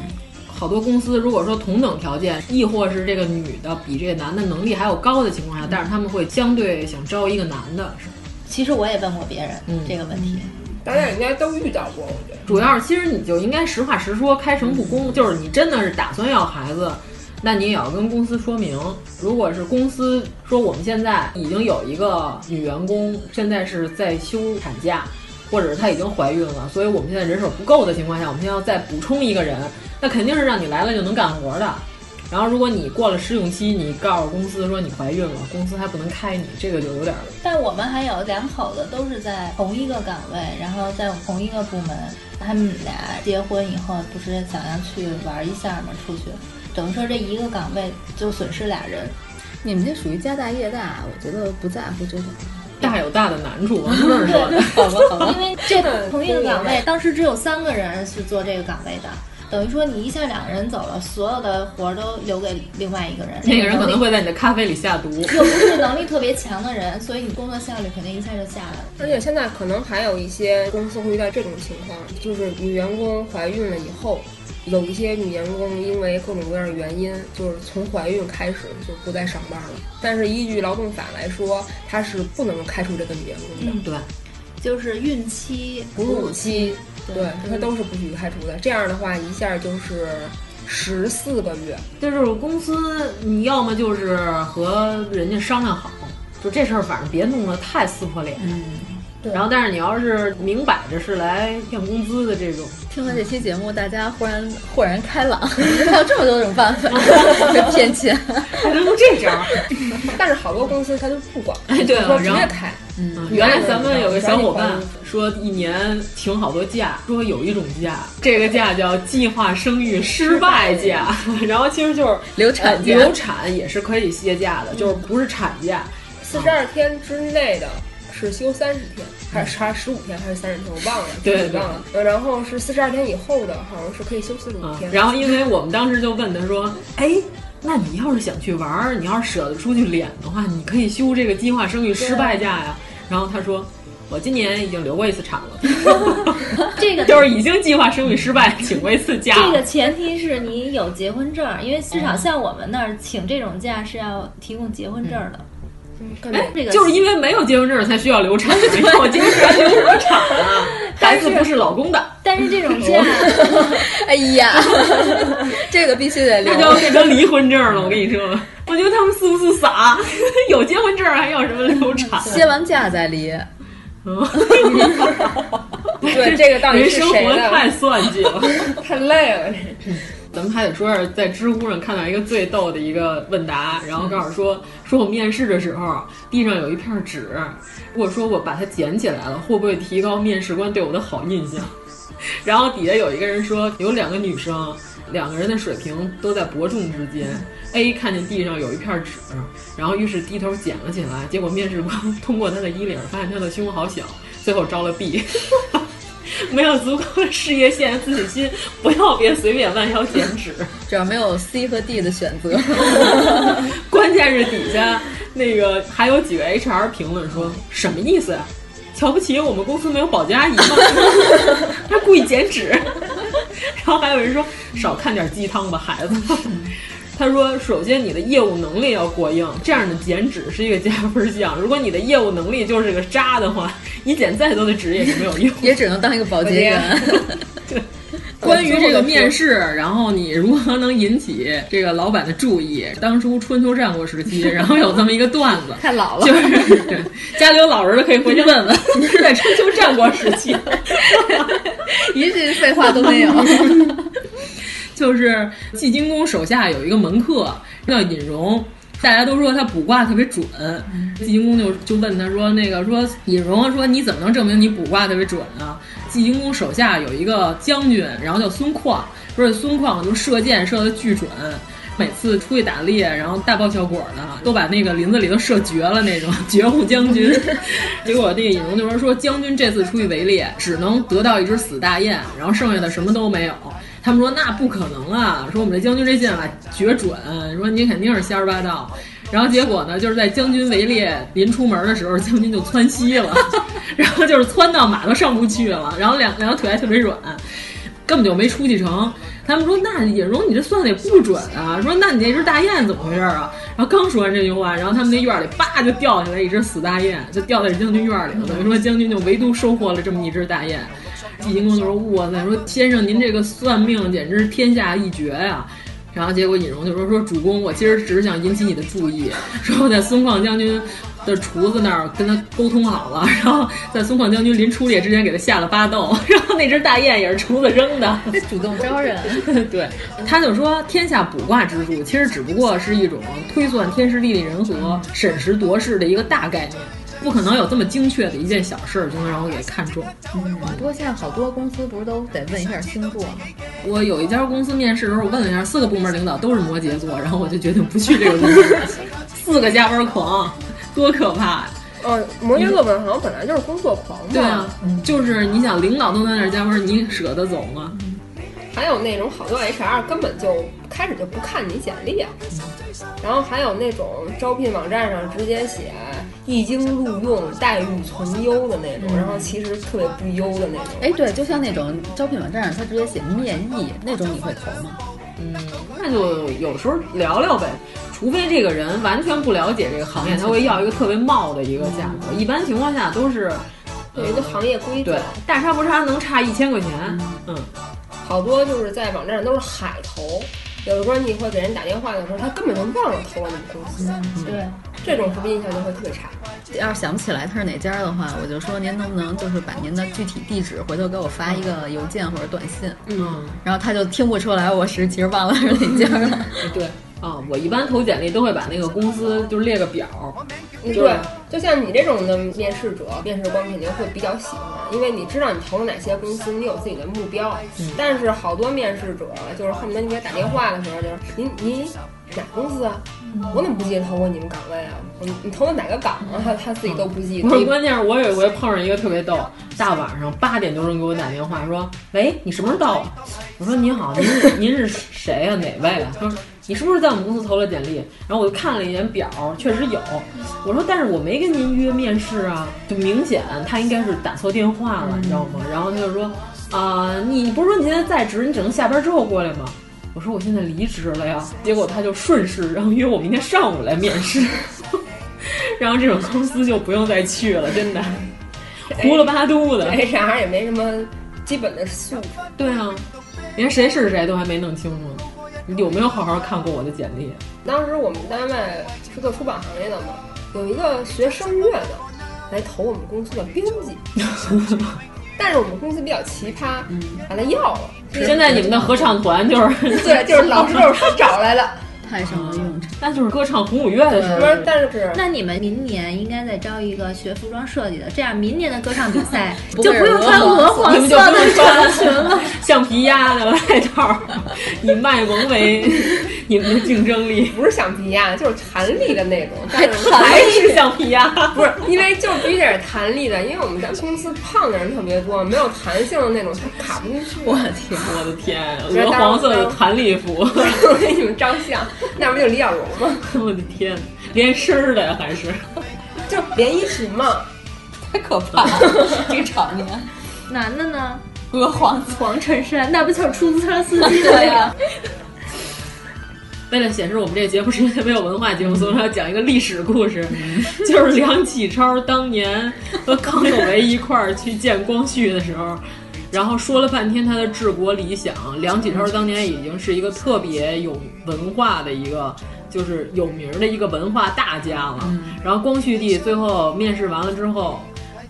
好多公司如果说同等条件，亦或是这个女的比这个男的能力还要高的情况下，但是他们会相对想招一个男的。是，其实我也问过别人嗯这个问题。大家应该都遇到过，我觉得。主要是，其实你就应该实话实说，开诚布公。就是你真的是打算要孩子，那你也要跟公司说明。如果是公司说我们现在已经有一个女员工，现在是在休产假，或者是她已经怀孕了，所以我们现在人手不够的情况下，我们现在要再补充一个人，那肯定是让你来了就能干活的。然后，如果你过了试用期，你告诉公司说你怀孕了，公司还不能开你，这个就有点。但我们还有两口子都是在同一个岗位，然后在同一个部门，他们俩结婚以后不是想要去玩一下吗？出去，等于说这一个岗位就损失俩人。你们这属于家大业大，我觉得不在乎这种。大有大的难处，王乐说的。好吧，好吧，因为这个同一个岗位，当时只有三个人是做这个岗位的。等于说你一下两个人走了，所有的活儿都留给另外一个人。[LAUGHS] 那个人可能会在你的咖啡里下毒，又不是能力特别强的人，所以你工作效率肯定一下就下来了。而且现在可能还有一些公司会遇到这种情况，就是女员工怀孕了以后，有一些女员工因为各种各样的原因，就是从怀孕开始就不再上班了。但是依据劳动法来说，她是不能开除这个女员工的。嗯，对，就是孕期、哺乳期。对，它都是不许开除的。这样的话，一下就是十四个月。就是公司，你要么就是和人家商量好，就这事儿，反正别弄得太撕破脸。嗯，对。然后，但是你要是明摆着是来骗工资的这种，听了这期节目，大家忽然豁然开朗，[LAUGHS] 还有这么多种办法 [LAUGHS] 骗钱，还能用这招。[LAUGHS] 但是好多公司他就不管，哎，对了，直接开。嗯，原来咱们有个小伙伴说一年请好多假，说有一种假，这个假叫计划生育失败假，然后其实就是流产假，流产也是可以歇假的，就是不是产假，四十二天之内的是休三十天，还是差十五天还是三十天，我忘了，对，忘了。然后是四十二天以后的，好像是可以休四十五天。然后因为我们当时就问他说，哎。那你要是想去玩儿，你要是舍得出去脸的话，你可以休这个计划生育失败假呀。然后他说，我今年已经留过一次产了，[LAUGHS] 这个就是已经计划生育失败，请过一次假。这个前提是你有结婚证，因为至少像我们那儿请这种假是要提供结婚证的。哎，就是因为没有结婚证才需要流产，[LAUGHS] 我今天流什么产啊？孩子不是老公的。但是这种假，[LAUGHS] 哎呀，[LAUGHS] 这个必须得留，那就要变成离婚证了。我跟你说，我觉得他们是不是傻？有结婚证还要什么流产？歇完假再离。对，这个到底是谁的？太算计了，太累了。咱们还得说是在知乎上看到一个最逗的一个问答，然后告诉说，说我面试的时候地上有一片纸，如果说我把它捡起来了，会不会提高面试官对我的好印象？[LAUGHS] 然后底下有一个人说，有两个女生，两个人的水平都在伯仲之间。A 看见地上有一片纸，然后于是低头捡了起来，结果面试官通过他的衣领发现他的胸好小，最后招了 B。[LAUGHS] [LAUGHS] 没有足够的事业线、自信心，不要别随便弯腰剪纸。只要没有 C 和 D 的选择，[LAUGHS] 关键是底下那个还有几个 HR 评论说什么意思呀？瞧不起我们公司没有保洁阿姨吗？他故意剪纸。[LAUGHS] 然后还有人说少看点鸡汤吧，孩子。他说：“首先，你的业务能力要过硬，这样的减脂是一个加分项。如果你的业务能力就是个渣的话，[LAUGHS] 你减再多的纸也是没有用，[LAUGHS] 也只能当一个保洁员。对，[LAUGHS] 关于这个面试，然后你如何能引起这个老板的注意？当初春秋战国时期，然后有这么一个段子，太老了，就是对家里有老人的可以回去问问，在春秋战国时期，一句废话都没有。”就是季金公手下有一个门客叫尹荣，大家都说他卜卦特别准。季金公就就问他说：“那个说尹荣说你怎么能证明你卜卦特别准啊？”季金公手下有一个将军，然后叫孙况，说孙旷就射箭射的巨准，每次出去打猎，然后大爆效果的都把那个林子里都射绝了那种绝户将军。[LAUGHS] 结果那个尹荣就说：“说将军这次出去围猎，只能得到一只死大雁，然后剩下的什么都没有。”他们说那不可能啊！说我们这将军这箭法绝准，说你肯定是瞎说八道。然后结果呢，就是在将军围猎临出门的时候，将军就窜稀了，[LAUGHS] 然后就是窜到马都上不去了，然后两两条腿还特别软，根本就没出去成。他们说那尹荣你这算的也不准啊！说那你那只大雁怎么回事啊？然后刚说完这句话，然后他们那院里叭就掉下来一只死大雁，就掉在将军院里了。等于说将军就唯独收获了这么一只大雁。季金公就说：“哇塞，说先生您这个算命简直是天下一绝呀！”然后结果尹荣就说：“说主公，我今儿只是想引起你的注意，说我在孙况将军的厨子那儿跟他沟通好了，然后在孙况将军临出猎之前给他下了巴豆，然后那只大雁也是厨子扔的，主动招人。[LAUGHS] 对，他就说天下卜卦之术其实只不过是一种推算天时地利人和、审时度势的一个大概念。”不可能有这么精确的一件小事儿就能让我给看中。嗯，不过现在好多公司不是都得问一下星座吗？我有一家公司面试的时候，我问了一下，四个部门领导都是摩羯座，然后我就决定不去这个公司。四个加班狂，多可怕呀！哦，摩羯座本好像本来就是工作狂嘛。对啊，就是你想领导都在那儿加班，你舍得走吗？还有那种好多 HR 根本就开始就不看你简历啊，然后还有那种招聘网站上直接写一经录用待遇从优的那种，然后其实特别不优的那种。哎，对，就像那种招聘网站上他直接写面议那种，你会投吗？嗯，那就有时候聊聊呗，除非这个人完全不了解这个行业，他会要一个特别冒的一个价格。一般情况下都是有一个行业规则，对，大差不差能差一千块钱。嗯。好多就是在网站上都是海投，有的时候你会给人打电话的时候，他根本就忘了投了你们公司。对，这种是不是印象就会特别差？要是想不起来他是哪家的话，我就说您能不能就是把您的具体地址回头给我发一个邮件或者短信。嗯，然后他就听不出来我是其实忘了是哪家了。[LAUGHS] 对。啊，我一般投简历都会把那个公司就列个表，对，就像你这种的面试者，面试官肯定会比较喜欢，因为你知道你投了哪些公司，你有自己的目标。但是好多面试者就是恨不得你给他打电话的时候，就是您您哪公司啊？我怎么不记得投过你们岗位啊？你你投的哪个岗啊？他他自己都不记得。关键是我有一回碰上一个特别逗，大晚上八点多钟给我打电话说：“喂，你什么时候到啊？”我说：“您好，您您是谁呀？哪位啊？”他说。你是不是在我们公司投了简历？然后我就看了一眼表，确实有。我说，但是我没跟您约面试啊，就明显他应该是打错电话了，你知道吗？然后他就说，啊，你不是说你现在在职，你只能下班之后过来吗？我说我现在离职了呀。结果他就顺势，然后约我明天上午来面试。[LAUGHS] 然后这种公司就不用再去了，真的，糊了八嘟的，HR 也没什么基本的素质。对啊，连谁是谁都还没弄清楚。你有没有好好看过我的简历？当时我们单位是做出版行业的嘛，有一个学声乐的来投我们公司的编辑，[LAUGHS] 但是我们公司比较奇葩，把他要了。现在你们的合唱团就是对，就是老师都是他找来的。派上了用场，那就是歌唱红五月的时候。不是，但是那你们明年应该再招一个学服装设计的，这样明年的歌唱比赛 [LAUGHS] 就不用穿鹅黄色的长裙了，[LAUGHS] 橡皮鸭的外套，以卖萌为你们的竞争力。[LAUGHS] 不是橡皮鸭，就是弹力的那种，但是还是橡皮鸭？不是，因为就必须得是弹力的，因为我们咱公司胖的人特别多，没有弹性的那种，它卡不进去。我的天，我的天，鹅黄色的弹力服，我给你们照相。[LAUGHS] 那不就李小龙吗？[LAUGHS] 我的天，连身儿的呀，还是 [LAUGHS] 就连衣裙嘛，太可怕了，这个场面。男的呢？鹅黄黄衬衫，那不就是出租车司机的呀？为了显示我们这个节目是一个没有文化节目，所以我要讲一个历史故事，就是梁启超当年和康有为一块儿去见光绪的时候。然后说了半天他的治国理想，梁启超当年已经是一个特别有文化的一个，就是有名的一个文化大家了。然后光绪帝最后面试完了之后，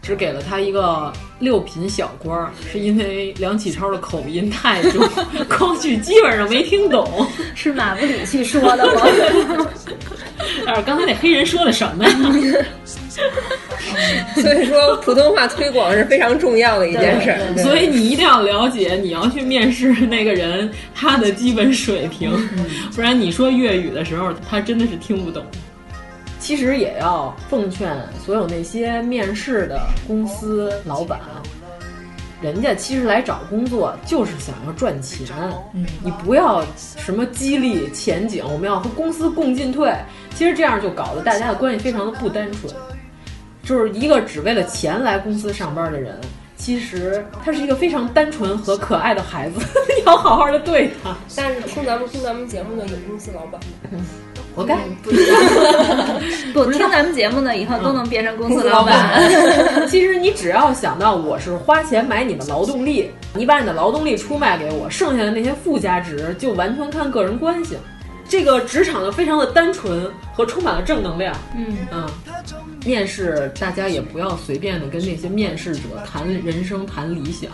只给了他一个六品小官，是因为梁启超的口音太重，[LAUGHS] 光绪基本上没听懂。是马布里去说的吗？但 [LAUGHS] 是刚才那黑人说的什么呀？[LAUGHS] 所以说，普通话推广是非常重要的一件事。所以你一定要了解，你要去面试那个人他的基本水平，不然你说粤语的时候，他真的是听不懂。其实也要奉劝所有那些面试的公司老板，人家其实来找工作就是想要赚钱，你不要什么激励前景，我们要和公司共进退。其实这样就搞得大家的关系非常的不单纯。就是一个只为了钱来公司上班的人，其实他是一个非常单纯和可爱的孩子，[LAUGHS] 要好好的对他。但是听咱们听咱们节目的有公司老板，活该。不听咱们节目的以后都能变成公司老板。[LAUGHS] 其实你只要想到我是花钱买你的劳动力，你把你的劳动力出卖给我，剩下的那些附加值就完全看个人关系。这个职场呢非常的单纯和充满了正能量。嗯嗯。面试，大家也不要随便的跟那些面试者谈人生、谈理想。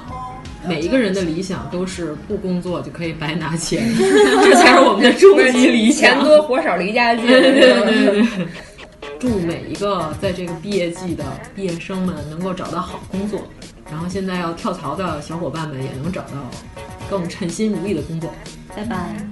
每一个人的理想都是不工作就可以白拿钱，[LAUGHS] 这才是我们的终极理想。钱多活少离家近。对对对对。祝每一个在这个毕业季的毕业生们能够找到好工作，然后现在要跳槽的小伙伴们也能找到更称心如意的工作。拜拜。